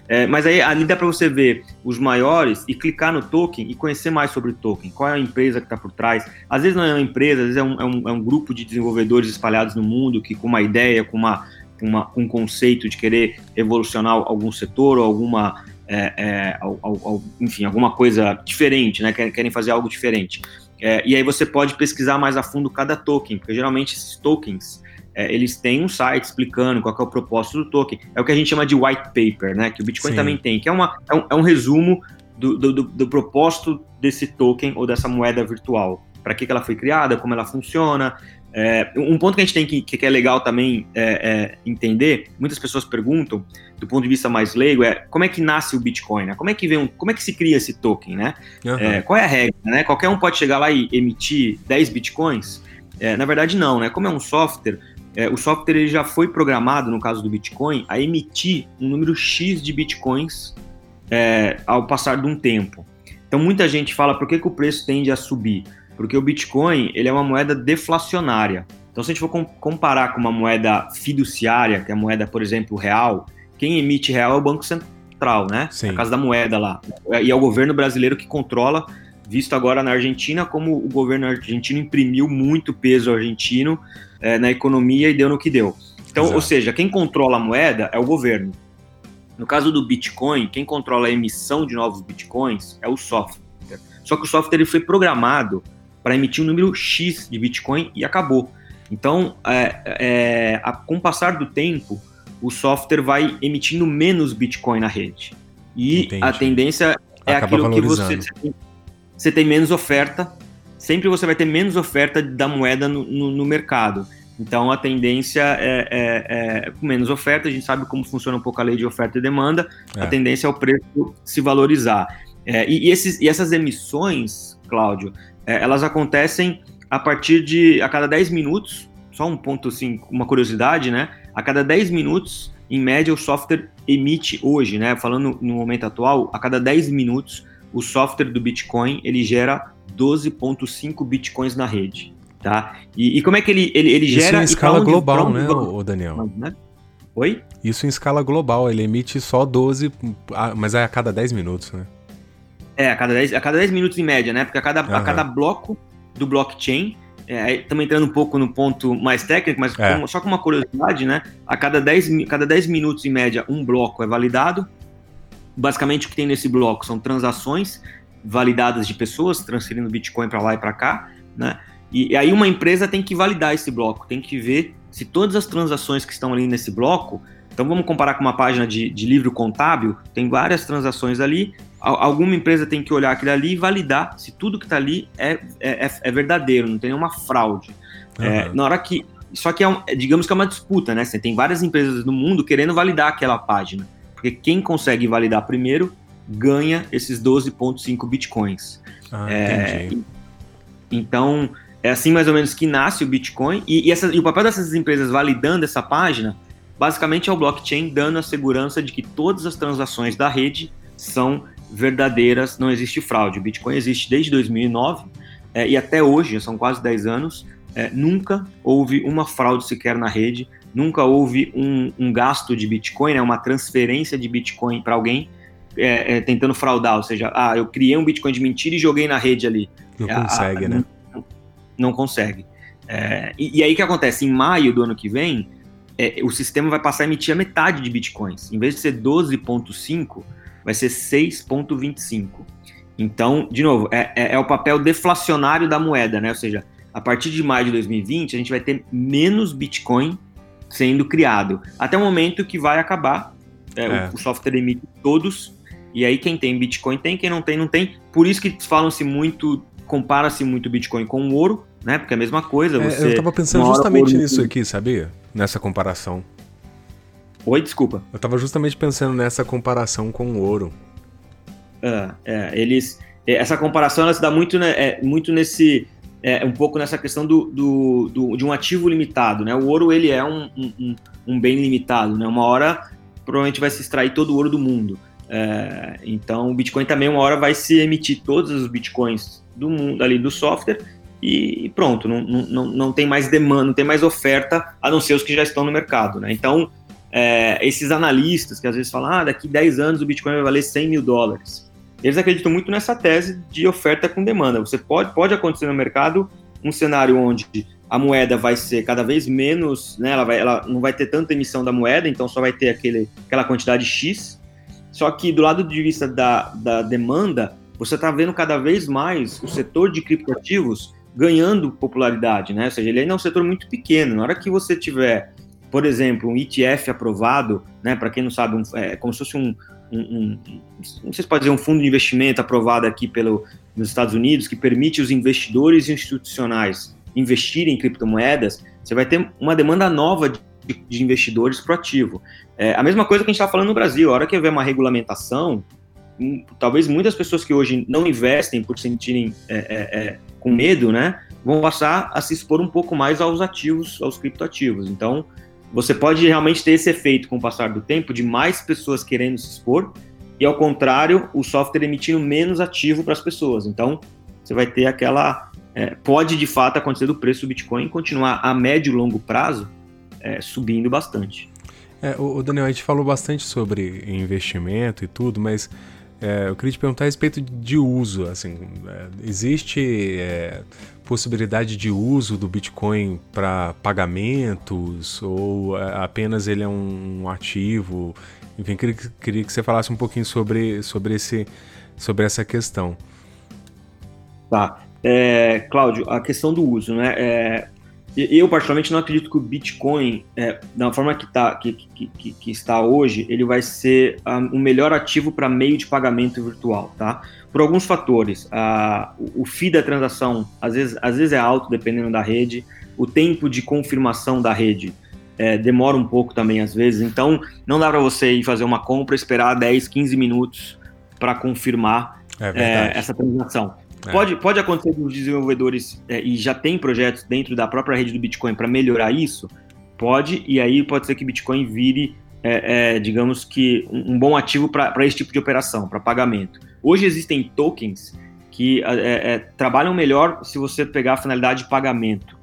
É, mas aí ali dá para você ver os maiores e clicar no token e conhecer mais sobre o token, qual é a empresa que está por trás. Às vezes não é uma empresa, às vezes é um, é um, é um grupo de desenvolvedores espalhados no mundo que com uma ideia, com uma, uma, um conceito de querer evolucionar algum setor ou alguma é, é, ao, ao, enfim, alguma coisa diferente, né? Querem, fazer algo diferente. É, e aí você pode pesquisar mais a fundo cada token, porque geralmente esses tokens é, eles têm um site explicando qual é o propósito do token. É o que a gente chama de white paper, né? Que o Bitcoin Sim. também tem, que é, uma, é, um, é um resumo do, do, do, do, propósito desse token ou dessa moeda virtual. Para que, que ela foi criada, como ela funciona. É, um ponto que a gente tem que, que é legal também é, é entender, muitas pessoas perguntam, do ponto de vista mais leigo, é como é que nasce o Bitcoin, né? Como é que vem um, como é que se cria esse token, né? Uhum. qual é a regra, né? Qualquer um pode chegar lá e emitir 10 Bitcoins? na verdade, não, né? Como é um software, é, o software ele já foi programado, no caso do Bitcoin, a emitir um número X de Bitcoins é, ao passar de um tempo. Então muita gente fala por que, que o preço tende a subir? Porque o Bitcoin ele é uma moeda deflacionária. Então se a gente for comparar com uma moeda fiduciária, que é a moeda, por exemplo, real, quem emite real é o Banco Central, né? Sim. a casa da moeda lá. E é o governo brasileiro que controla visto agora na Argentina como o governo argentino imprimiu muito peso argentino é, na economia e deu no que deu. Então, Exato. ou seja, quem controla a moeda é o governo. No caso do Bitcoin, quem controla a emissão de novos Bitcoins é o software. Só que o software ele foi programado para emitir um número X de Bitcoin e acabou. Então, é, é, a, com o passar do tempo, o software vai emitindo menos Bitcoin na rede. E Entendi. a tendência é Acaba aquilo que você, você tem menos oferta, sempre você vai ter menos oferta da moeda no, no, no mercado. Então a tendência é, é, é, com menos oferta, a gente sabe como funciona um pouco a lei de oferta e demanda, é. a tendência é o preço se valorizar. É, e, e, esses, e essas emissões, Cláudio, é, elas acontecem a partir de a cada 10 minutos, só um ponto assim, uma curiosidade, né? A cada 10 minutos, em média, o software emite hoje, né? Falando no momento atual, a cada 10 minutos o software do Bitcoin ele gera 12,5 Bitcoins na rede. Tá? E, e como é que ele, ele, ele Isso gera. Isso em escala onde, global, né, o Daniel? Né? Oi? Isso em escala global, ele emite só 12, mas é a cada 10 minutos, né? É, a cada 10, a cada 10 minutos em média, né? Porque a cada, uhum. a cada bloco do blockchain, estamos é, entrando um pouco no ponto mais técnico, mas é. com, só com uma curiosidade, né? A cada 10, cada 10 minutos em média, um bloco é validado, Basicamente, o que tem nesse bloco são transações validadas de pessoas transferindo Bitcoin para lá e para cá, né? E, e, aí uma empresa tem que validar esse bloco, tem que ver se todas as transações que estão ali nesse bloco. Então vamos comparar com uma página de, de livro contábil, tem várias transações ali. Alguma empresa tem que olhar aquilo ali e validar se tudo que está ali é, é, é, é, verdadeiro, não tem nenhuma fraude. Uhum. É, na hora que. Só que é um, digamos que é uma disputa, né? Você tem várias empresas no mundo querendo validar aquela página. Porque quem consegue validar primeiro ganha esses 12,5 bitcoins. Ah, é, então, é assim mais ou menos que nasce o Bitcoin. E, e, essa, e, o papel dessas empresas validando essa página, basicamente é o blockchain dando a segurança de que todas as transações da rede são verdadeiras, não existe fraude. O Bitcoin existe desde 2009 é, e até hoje, são quase 10 anos, é, nunca houve uma fraude sequer na rede nunca houve um, um gasto de Bitcoin, né, uma transferência de Bitcoin para alguém é, é, tentando fraudar, ou seja, ah, eu criei um Bitcoin de mentira e joguei na rede ali. Não é, consegue, né? Não, não consegue. É, e, e, aí o que acontece? Em maio do ano que vem, o sistema vai passar a emitir a metade de Bitcoins. Em vez de ser 12,5, vai ser 6,25. Então, de novo, é, é, é, o papel deflacionário da moeda, né? Ou seja, a partir de maio de 2020, a gente vai ter menos Bitcoin sendo criado. Até o momento que vai acabar. É, é. O, o, software emite todos. E aí quem tem Bitcoin tem, quem não tem, não tem. Por isso que falam-se muito, compara-se muito Bitcoin com o ouro, né? Porque é a mesma coisa. Você, é, eu tava pensando justamente nisso aqui, sabia? Nessa comparação. Oi, desculpa. Eu tava justamente pensando nessa comparação com o ouro. É, é eles. É, essa comparação ela se dá muito, né, é, muito nesse é, um pouco nessa questão do, do, do, de um ativo limitado, né? O ouro ele é um, um, um, bem limitado, né? Uma hora provavelmente vai se extrair todo o ouro do mundo. É, então o Bitcoin também uma hora vai se emitir todos os Bitcoins do mundo ali do software e pronto, não, não, não tem mais demanda, não tem mais oferta, a não ser os que já estão no mercado, né? Então é, esses analistas que às vezes falam, ah, daqui 10 anos o Bitcoin vai valer 100 mil dólares eles acreditam muito nessa tese de oferta com demanda. Você pode, pode acontecer no mercado um cenário onde a moeda vai ser cada vez menos, né, ela, vai, ela não vai ter tanta emissão da moeda, então só vai ter aquele, aquela quantidade X, Só que do lado de vista da, da demanda, você está vendo cada vez mais o setor de criptoativos ganhando popularidade, né? Ou seja, ele ainda é um setor muito pequeno. Na hora que você tiver, por exemplo, um ETF aprovado, né? Para quem não sabe, um, é como se fosse um, um, um, não sei se pode dizer um fundo de investimento aprovado aqui pelo, nos Estados Unidos que permite os investidores institucionais investirem em criptomoedas, você vai ter uma demanda nova de, de investidores para o ativo. É a mesma coisa que a gente está falando no Brasil. A hora que houver uma regulamentação, hum, talvez muitas pessoas que hoje não investem por sentirem é, é, é, com medo, né, vão passar a se expor um pouco mais aos ativos, aos criptoativos. Então, você pode realmente ter esse efeito com o passar do tempo de mais pessoas querendo se expor e, ao contrário, o software emitindo menos ativo para as pessoas. Então, você vai ter aquela. É, pode de fato acontecer do preço do Bitcoin continuar a médio e longo prazo é, subindo bastante. É, o Daniel, a gente falou bastante sobre investimento e tudo, mas é, eu queria te perguntar a respeito de uso. Assim, é, existe é, possibilidade de uso do Bitcoin para pagamentos ou é, apenas ele é um ativo? Enfim, queria, queria que você falasse um pouquinho sobre, sobre, esse, sobre essa questão. Tá. É, Cláudio, a questão do uso, né? É, eu, particularmente, não acredito que o Bitcoin, é, da forma que, tá, que, que, que, que, está hoje, ele vai ser um, o melhor ativo para meio de pagamento virtual, tá? Por alguns fatores. A, o fee da transação, às vezes, às vezes é alto, dependendo da rede. O tempo de confirmação da rede é, demora um pouco também, às vezes. Então, não dá para você ir fazer uma compra, esperar 10, 15 minutos para confirmar é é, essa transação. É. Pode, pode acontecer dos desenvolvedores, é, e já tem projetos dentro da própria rede do Bitcoin para melhorar isso? Pode, e aí pode ser que Bitcoin vire, é, é digamos que, um, um bom ativo para esse tipo de operação, para pagamento. Hoje existem tokens que é, trabalham melhor se você pegar a finalidade de pagamento,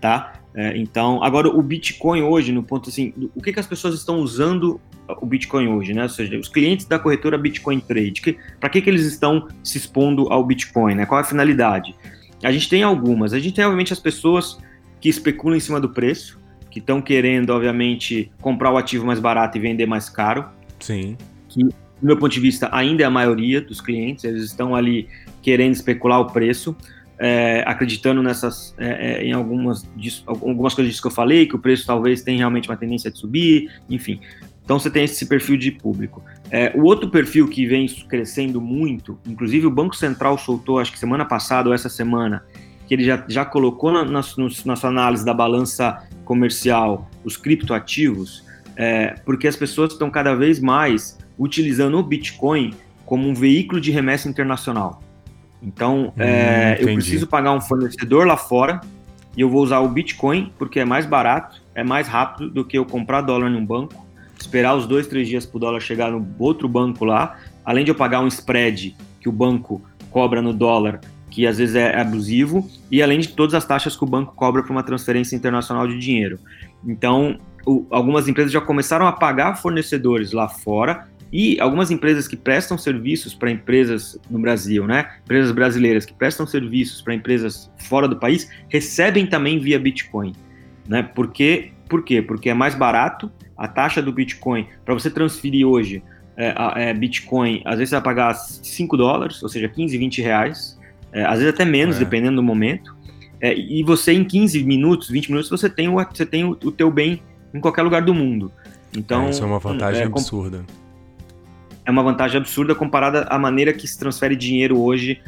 tá? então, agora o Bitcoin hoje, no ponto assim, o que, que as pessoas estão usando o Bitcoin hoje, né? Ou seja, os clientes da corretora Bitcoin Trade, para que, que eles estão se expondo ao Bitcoin, né? Qual é a finalidade? A gente tem algumas. A gente tem, obviamente, as pessoas que especulam em cima do preço, que estão querendo, obviamente, comprar o ativo mais barato e vender mais caro. Sim. Que, do meu ponto de vista, ainda é a maioria dos clientes, eles estão ali querendo especular o preço. É, acreditando nessas é, é em algumas, algumas coisas que eu falei, que o preço talvez tenha realmente uma tendência de subir, enfim. Então você tem esse perfil de público. É, o outro perfil que vem crescendo muito, inclusive o Banco Central soltou, acho que semana passada ou essa semana, que ele já, já colocou na, na, na sua análise da balança comercial os criptoativos, é, porque as pessoas estão cada vez mais utilizando o Bitcoin como um veículo de remessa internacional. Então, hum, é, eu preciso pagar um fornecedor lá fora e eu vou usar o Bitcoin porque é mais barato, é mais rápido do que eu comprar dólar num banco esperar os dois, três dias para o dólar chegar no outro banco lá, além de eu pagar um spread que o banco cobra no dólar, que às vezes é abusivo, e além de todas as taxas que o banco cobra para uma transferência internacional de dinheiro. Então, o, algumas empresas já começaram a pagar fornecedores lá fora e algumas empresas que prestam serviços para empresas no Brasil, né? Empresas brasileiras que prestam serviços para empresas fora do país recebem também via Bitcoin, né? Porque por quê? Porque é mais barato a taxa do Bitcoin, para você transferir hoje é, é, Bitcoin, às vezes você vai pagar 5 dólares, ou seja, 15, 20 reais, é, às vezes até menos, é. dependendo do momento. É, e você, em 15 minutos, 20 minutos, você tem o, você tem o, o teu bem em qualquer lugar do mundo. Então, é, isso é uma vantagem absurda. É uma vantagem absurda comparada à maneira que se transfere dinheiro hoje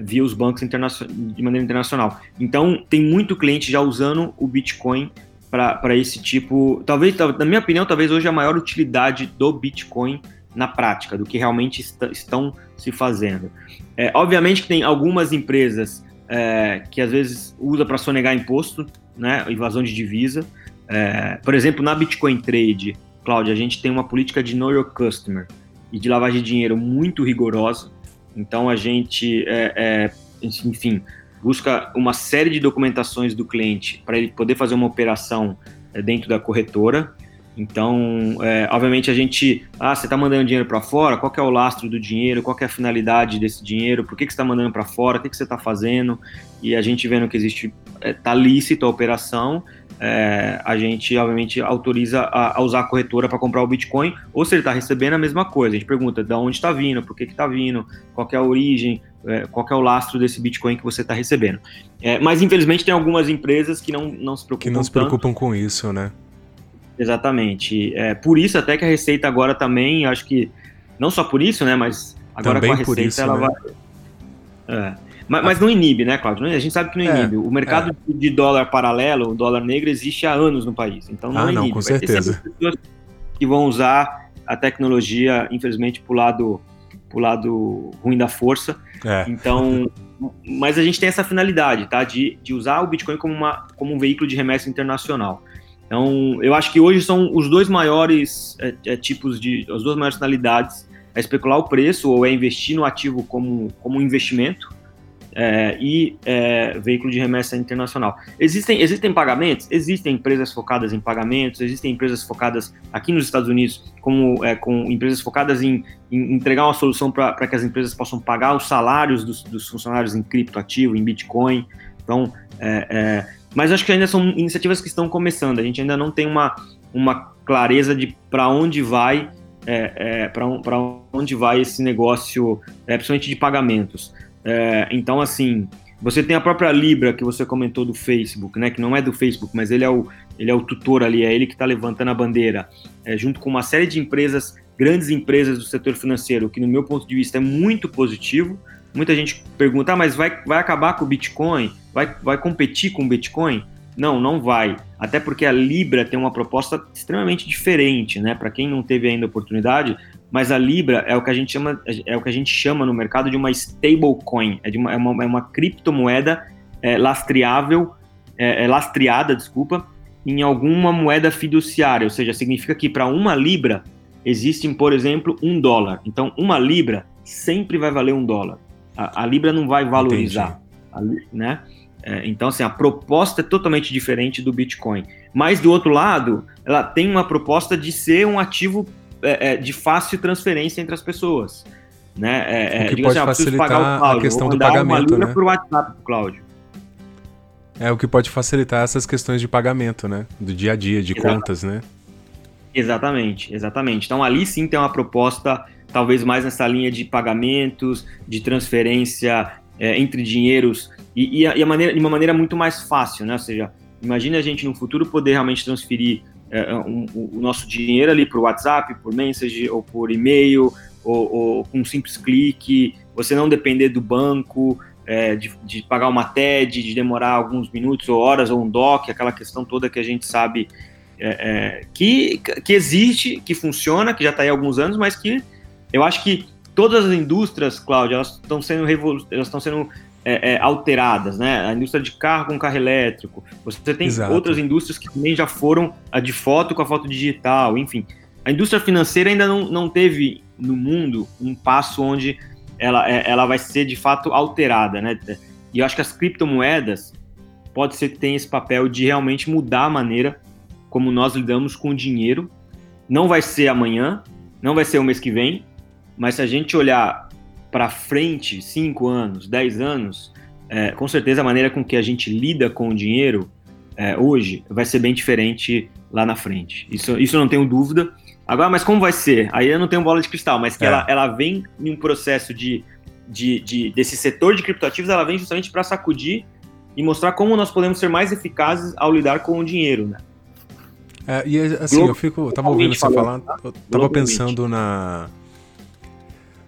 via os bancos de maneira internacional. Então, tem muito cliente já usando o Bitcoin para esse tipo. Talvez, na minha opinião, talvez hoje a maior utilidade do Bitcoin na prática, do que realmente est estão se fazendo. É, obviamente que tem algumas empresas é, que às vezes usa para sonegar imposto, né, evasão de divisa. É, por exemplo, na Bitcoin Trade, Cláudia, a gente tem uma política de know your customer e de lavagem de dinheiro muito rigorosa. Então a gente, é, é, enfim, busca uma série de documentações do cliente para ele poder fazer uma operação é, dentro da corretora. Então, é, obviamente a gente, ah, você está mandando dinheiro para fora, qual é o lastro do dinheiro, qual é a finalidade desse dinheiro, por que, que você está mandando para fora, o que, que você está fazendo, e a gente vendo que existe está é, lícito a operação, é, a gente, obviamente, autoriza a, a usar a corretora para comprar o Bitcoin, ou se ele está recebendo a mesma coisa. A gente pergunta de onde está vindo, por que está vindo, qual é a origem, é, qual é o lastro desse Bitcoin que você está recebendo. É, mas, infelizmente, tem algumas empresas que não, não se preocupam Que não se preocupam tanto. com isso, né? Exatamente. É, por isso, até que a Receita agora também, acho que, não só por isso, né, mas agora também com a Receita isso, ela né? vai... É. Mas, mas, não inibe, né, Cláudio? A gente sabe que não é, inibe. o mercado é. de dólar paralelo, o dólar negro, existe há anos no país. Então não ah, inibe. Não, com certeza. pessoas que vão usar a tecnologia, infelizmente, para o lado, pro lado ruim da força. É. Então, mas a gente tem essa finalidade, tá? De, de usar o Bitcoin como, uma, como um veículo de remessa internacional. Então, eu acho que hoje são os dois maiores é, é, tipos de, as duas maiores finalidades é especular o preço ou é investir no ativo como, como um investimento é, e é, veículo de remessa internacional. Existem, existem pagamentos? Existem empresas focadas em pagamentos, existem empresas focadas aqui nos Estados Unidos, como é, com empresas focadas em, em entregar uma solução para que as empresas possam pagar os salários dos, dos funcionários em criptoativo, em Bitcoin. Então, é, é, mas acho que ainda são iniciativas que estão começando. A gente ainda não tem uma, uma clareza de para onde vai é, é, para onde vai esse negócio, é, principalmente de pagamentos. É, então, assim, você tem a própria Libra que você comentou do Facebook, né? Que não é do Facebook, mas ele é o, ele é o tutor ali, é ele que está levantando a bandeira, é, junto com uma série de empresas, grandes empresas do setor financeiro, que no meu ponto de vista é muito positivo. Muita gente pergunta, ah, mas vai, vai acabar com o Bitcoin? Vai, vai competir com o Bitcoin? Não, não vai. Até porque a Libra tem uma proposta extremamente diferente, né? Para quem não teve ainda oportunidade, mas a Libra é o que a gente chama, é o que a gente chama no mercado de uma stablecoin, é, de uma, é, uma, é uma criptomoeda é, lastreável, é, é lastreada, desculpa, em alguma moeda fiduciária, ou seja, significa que para uma Libra existe, por exemplo, um dólar. Então, uma Libra sempre vai valer um dólar. A, a Libra não vai valorizar, a, né? É, então, assim, a proposta é totalmente diferente do Bitcoin. Mas, do outro lado, ela tem uma proposta de ser um ativo é, é, de fácil transferência entre as pessoas. Né? É, o é, que pode assim, facilitar Cláudio, a questão do pagamento, né? Pro WhatsApp Cláudio. É o que pode facilitar essas questões de pagamento, né? Do dia a dia, de Exatamente. contas, né? Exatamente, exatamente. Então ali sim tem uma proposta, talvez mais nessa linha de pagamentos, de transferência é, entre dinheiros e, e, a, e a maneira, de uma maneira muito mais fácil, né? Ou seja, imagine a gente no futuro poder realmente transferir um, o nosso dinheiro ali por WhatsApp, por message ou por e-mail, ou, ou, com um simples clique, você não depender do banco, é, de, de, pagar uma TED, de demorar alguns minutos ou horas, ou um DOC, aquela questão toda que a gente sabe é, é, que, que existe, que funciona, que já está aí há alguns anos, mas que eu acho que todas as indústrias, Cláudia, elas estão sendo, elas estão sendo é, é, alteradas, né? A indústria de carro com carro elétrico. Você tem Exato. outras indústrias que também já foram a de foto com a foto digital, enfim. A indústria financeira ainda não, não teve no mundo um passo onde ela, é, ela vai ser de fato alterada, né? E eu acho que as criptomoedas pode ser que tenha esse papel de realmente mudar a maneira como nós lidamos com o dinheiro. Não vai ser amanhã, não vai ser o mês que vem, mas se a gente olhar para frente, 5 anos, 10 anos, é, com certeza a maneira com que a gente lida com o dinheiro é, hoje vai ser bem diferente lá na frente. Isso, isso eu não tenho dúvida. Agora, mas como vai ser? Aí eu não tenho bola de cristal, mas que é. ela, ela vem em um processo de, de, de desse setor de criptoativos, ela vem justamente para sacudir e mostrar como nós podemos ser mais eficazes ao lidar com o dinheiro, né? É, e assim, eu fico, tava ouvindo você falar, eu tava pensando na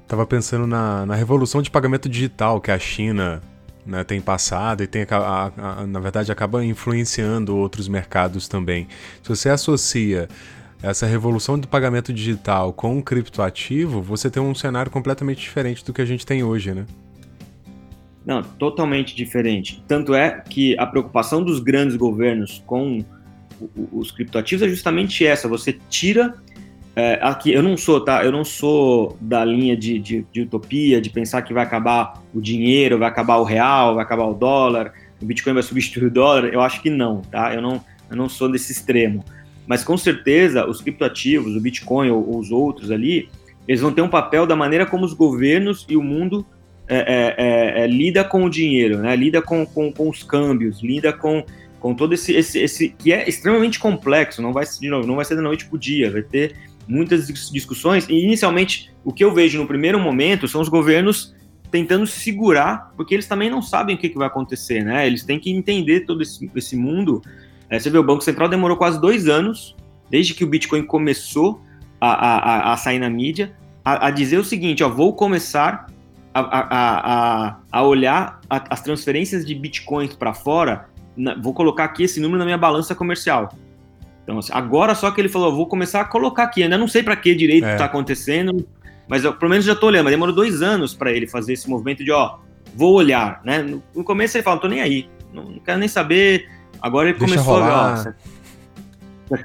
Tava pensando na, na revolução de pagamento digital que a China né, tem passado e tem, a, a, na verdade acaba influenciando outros mercados também. Se você associa essa revolução do pagamento digital com um criptoativo, você tem um cenário completamente diferente do que a gente tem hoje, né? Não, totalmente diferente. Tanto é que a preocupação dos grandes governos com os criptoativos é justamente essa: você tira é, aqui, eu não sou, tá? Eu não sou da linha de, de, de, utopia, de pensar que vai acabar o dinheiro, vai acabar o real, vai acabar o dólar, o Bitcoin vai substituir o dólar. Eu acho que não, tá? Eu não, eu não sou desse extremo. Mas com certeza, os criptoativos, o Bitcoin ou, ou os outros ali, eles vão ter um papel da maneira como os governos e o mundo é, é, é, é, lida com o dinheiro, né? lida com, com, com os câmbios, lida com, com todo esse, esse, esse que é extremamente complexo, não vai, de novo, não vai ser da noite para o dia, vai ter muitas discussões. E inicialmente, o que eu vejo no primeiro momento são os governos tentando segurar, porque eles também não sabem o que, que vai acontecer, né? Eles têm que entender todo esse, esse mundo. É, você vê, o Banco Central demorou quase dois anos, desde que o Bitcoin começou a, a, a sair na mídia, a, a dizer o seguinte: ó, vou começar a, a olhar as transferências de bitcoins para fora, na, vou colocar aqui esse número na minha balança comercial. Então, assim, agora só que ele falou, vou começar a colocar aqui. Ainda não sei para que direito está é. Acontecendo, mas eu, pelo menos já estou olhando. Mas demorou dois anos para ele fazer esse movimento de, ó, vou olhar, né? No, no começo ele falou, não tô nem aí, não, não quero nem saber. Agora ele Deixa começou rolar. a ver, ó,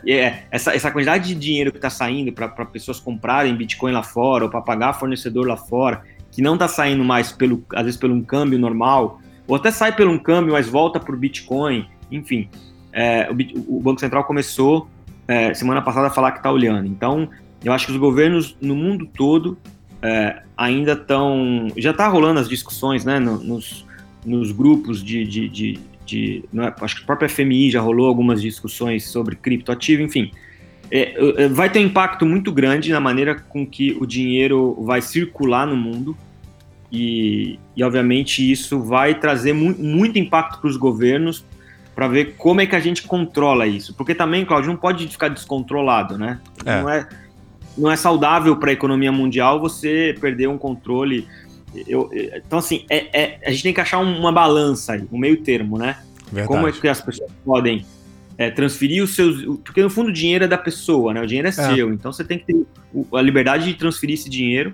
é, essa, essa quantidade de dinheiro que está saindo para pessoas comprarem Bitcoin lá fora ou para pagar fornecedor lá fora, que não está saindo mais pelo, às vezes pelo um câmbio normal, ou até sai pelo um câmbio, mas volta por Bitcoin, enfim. É, o, o, Banco Central começou é, semana passada a falar que está olhando. Então, eu acho que os governos no mundo todo é, ainda estão. Já está rolando as discussões né, nos, nos grupos de. de, de, de é, acho que o próprio FMI já rolou algumas discussões sobre criptoativo, enfim. É, é, vai ter um impacto muito grande na maneira com que o dinheiro vai circular no mundo. E, e obviamente, isso vai trazer mu muito impacto para os governos para ver como é que a gente controla isso. Porque também, Claudio, não pode ficar descontrolado, né? É. Não, é, não é saudável para a economia mundial você perder um controle. Eu, então, assim, é, é, a gente tem que achar uma balança aí, um meio termo, né? Verdade. Como é que as pessoas podem é, transferir os seus. Porque no fundo o dinheiro é da pessoa, né? O dinheiro é, é. seu. Então você tem que ter a liberdade de transferir esse dinheiro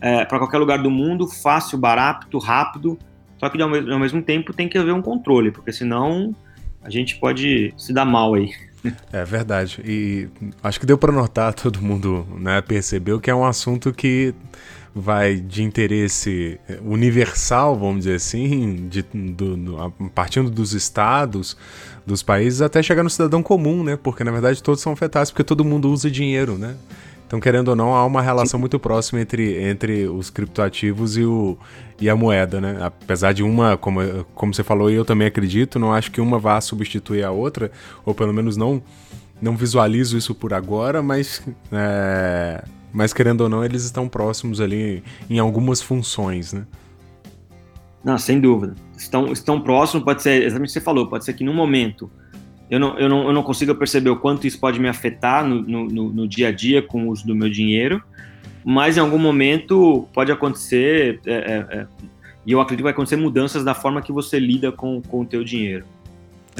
é, para qualquer lugar do mundo, fácil, barato, rápido. Só que ao mesmo tempo tem que haver um controle, porque senão a gente pode se dar mal aí. É verdade. E acho que deu para notar, todo mundo né, percebeu que é um assunto que vai de interesse universal, vamos dizer assim, de, do, do, partindo dos estados, dos países, até chegar no cidadão comum, né? Porque na verdade todos são afetados, porque todo mundo usa dinheiro, né? Então, querendo ou não, há uma relação muito próxima entre, entre os criptoativos e, o, e a moeda, né? Apesar de uma, como, como você falou, e eu também acredito, não acho que uma vá substituir a outra, ou pelo menos não, não visualizo isso por agora, mas é, mas querendo ou não, eles estão próximos ali em algumas funções, né? Não, sem dúvida. Estão, estão próximos, pode ser, exatamente o que você falou, pode ser que num momento eu não, eu não, eu não consiga perceber o quanto isso pode me afetar no, no, no dia a dia com o uso do meu dinheiro, mas em algum momento pode acontecer, é, é, é, e eu acredito que vai acontecer mudanças da forma que você lida com, com o teu dinheiro.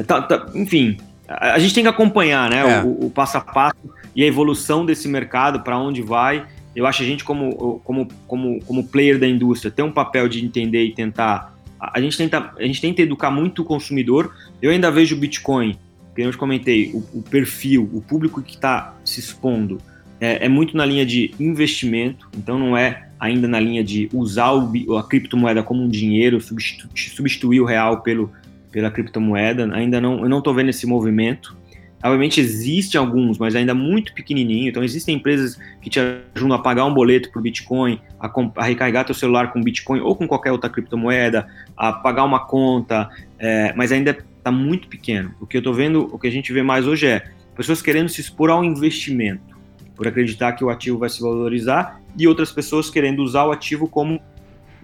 Tá, tá, enfim, a, a, gente tem que acompanhar né, é. o, o passo a passo e a evolução desse mercado, para onde vai. Eu acho que a gente, como, como, como, como player da indústria, tem um papel de entender e tentar. A gente tenta, a gente tenta educar muito o consumidor. Eu ainda vejo o Bitcoin, que eu comentei, o, o perfil, o público que está se expondo é, é, muito na linha de investimento, então não é ainda na linha de usar o, a criptomoeda como um dinheiro, substituir, o real pelo, pela criptomoeda. Ainda não, eu não estou vendo esse movimento. Obviamente existem alguns, mas ainda muito pequenininho. Então existem empresas que te ajudam a pagar um boleto por Bitcoin, a, a recarregar teu celular com Bitcoin ou com qualquer outra criptomoeda, a pagar uma conta, é, mas ainda está muito pequeno. O que eu estou vendo, o que a gente vê mais hoje é pessoas querendo se expor ao investimento, por acreditar que o ativo vai se valorizar, e outras pessoas querendo usar o ativo como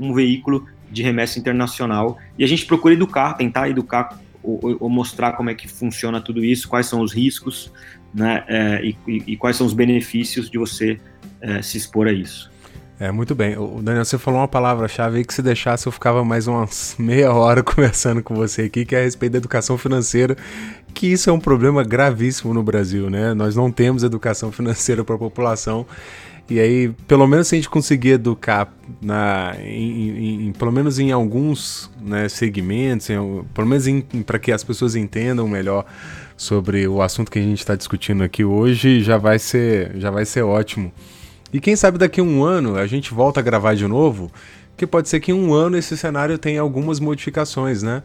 um veículo de remessa internacional. E a gente procura educar, tentar educar ou, ou, mostrar como é que funciona tudo isso, quais são os riscos, né, é, e, e, quais são os benefícios de você é, se expor a isso. É, muito bem. O Daniel, você falou uma palavra-chave aí que se deixasse eu ficava mais umas meia hora conversando com você aqui, que é a respeito da educação financeira, que isso é um problema gravíssimo no Brasil, né? Nós não temos educação financeira para a população. E aí, pelo menos se a gente conseguir educar na, em, em, pelo menos em alguns né, segmentos, em, pelo menos para que as pessoas entendam melhor sobre o assunto que a gente está discutindo aqui hoje, já vai ser, já vai ser ótimo. E quem sabe daqui a um ano a gente volta a gravar de novo, que pode ser que em um ano esse cenário tenha algumas modificações, né?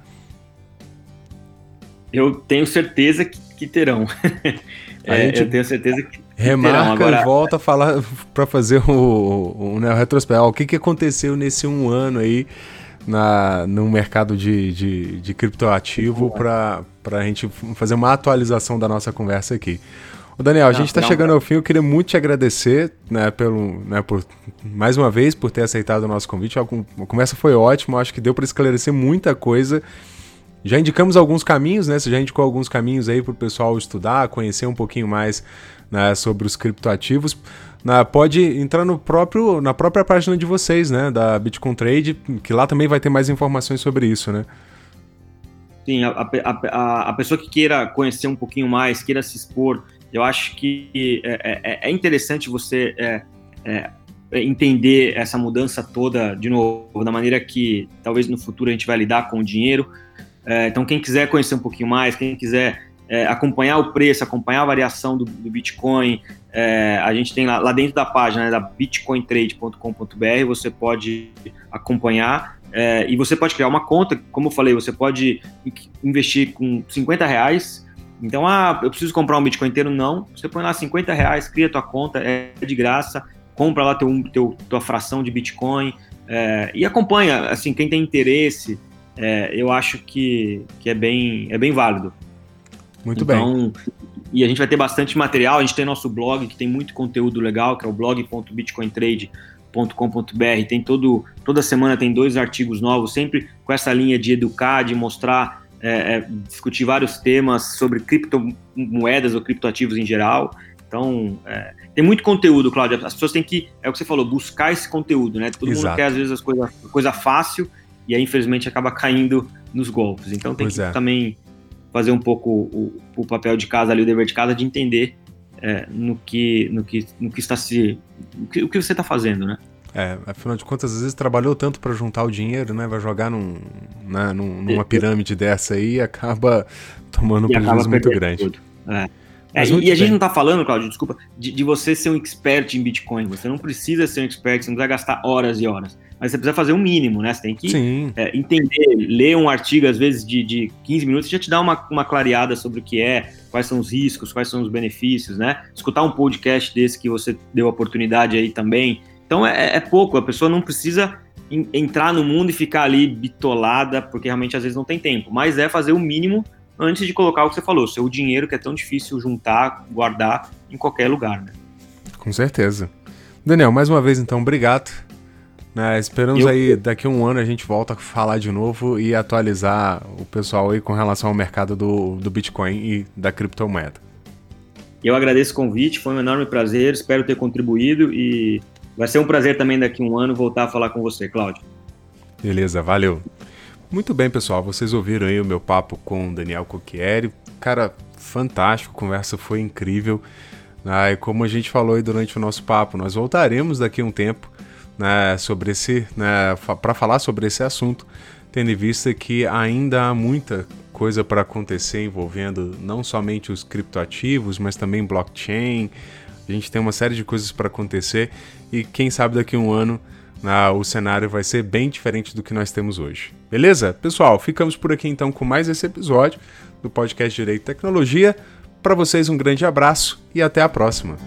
Eu tenho certeza que, que terão. é. Eu tenho certeza que remarca agora... e volta a falar para fazer o, o, né, o retrospecto. O que, que aconteceu nesse um ano aí na, no mercado de, de, de criptoativo para a gente fazer uma atualização da nossa conversa aqui. Ô Daniel, a gente está chegando ao fim. Eu queria muito te agradecer, né, pelo, né, por mais uma vez por ter aceitado o nosso convite. A conversa foi ótima, acho que deu para esclarecer muita coisa. Já indicamos alguns caminhos, né? Você já indicou alguns caminhos aí para o pessoal estudar, conhecer um pouquinho mais né, sobre os criptoativos. Na, pode entrar no próprio, na própria página de vocês, né? Da Bitcoin Trade, que lá também vai ter mais informações sobre isso, né? Sim, a, a, a, pessoa que queira conhecer um pouquinho mais, queira se expor, eu acho que é, é, é interessante você é, é, entender essa mudança toda, de novo, da maneira que talvez no futuro a gente vai lidar com o dinheiro. É, então, quem quiser conhecer um pouquinho mais, quem quiser é, acompanhar o preço, acompanhar a variação do, do Bitcoin, a gente tem lá, lá, dentro da página né, da bitcointrade.com.br, você pode acompanhar e você pode criar uma conta, como eu falei, você pode investir com 50 reais então, ah, eu preciso comprar um Bitcoin inteiro? Não. Você põe lá 50 reais, cria tua conta, é de graça, compra lá teu, teu, tua fração de Bitcoin é, e acompanha. Assim, quem tem interesse, é, eu acho que, que é, bem, é bem válido. Muito então, bem. E a gente vai ter bastante material. A gente tem nosso blog que tem muito conteúdo legal, que é o blog.bitcointrade.com.br. Tem todo, toda semana tem dois artigos novos, sempre com essa linha de educar, de mostrar é, é, discutir vários temas sobre criptomoedas ou criptoativos em geral. Então, é, tem muito conteúdo, Cláudio. As pessoas têm que, é o que você falou, buscar esse conteúdo, né? Todo Exato. mundo quer, às vezes, as coisas, coisa fácil e aí, infelizmente, acaba caindo nos golpes. Então, tem pois que é. também fazer um pouco o, o, papel de casa ali, o dever de casa, de entender é, no, que, no, que, no que está se. o que, o que você está fazendo, né? É, afinal de contas, às vezes trabalhou tanto para juntar o dinheiro, né? Vai jogar num, né, num, numa pirâmide dessa aí e acaba tomando um prejuízo muito grande. É. É, e, e a gente não está falando, Claudio, desculpa, de, de, você ser um expert em Bitcoin. Você não precisa ser um expert, você não precisa gastar horas e horas. Mas você precisa fazer um mínimo, né? Você tem que é, entender, ler um artigo, às vezes, de, de 15 minutos, já te dá uma, uma clareada sobre o que é, quais são os riscos, quais são os benefícios, né? Escutar um podcast desse que você deu a oportunidade aí também, então é, é pouco, a pessoa não precisa in, entrar no mundo e ficar ali bitolada, porque realmente às vezes não tem tempo, mas é fazer o mínimo antes de colocar o que você falou, seu dinheiro que é tão difícil juntar, guardar em qualquer lugar, né? Com certeza. Daniel, mais uma vez então, obrigado. Né, esperamos Eu... aí, daqui a um ano a gente volta a falar de novo e atualizar o pessoal aí com relação ao mercado do, do Bitcoin e da criptomoeda. Eu agradeço o convite, foi um enorme prazer, espero ter contribuído e Vai ser um prazer também daqui a um ano voltar a falar com você, Cláudio. Beleza, valeu. Muito bem, pessoal. Vocês ouviram aí o meu papo com o Daniel Cocchieri. Cara, fantástico, a conversa foi incrível. Ah, e como a gente falou aí durante o nosso papo, nós voltaremos daqui a um tempo né, sobre esse, né, para falar sobre esse assunto, tendo em vista que ainda há muita coisa para acontecer envolvendo não somente os criptoativos, mas também blockchain, a gente tem uma série de coisas para acontecer e quem sabe daqui a um ano o cenário vai ser bem diferente do que nós temos hoje. Beleza? Pessoal, ficamos por aqui então com mais esse episódio do podcast Direito e Tecnologia. Para vocês um grande abraço e até a próxima.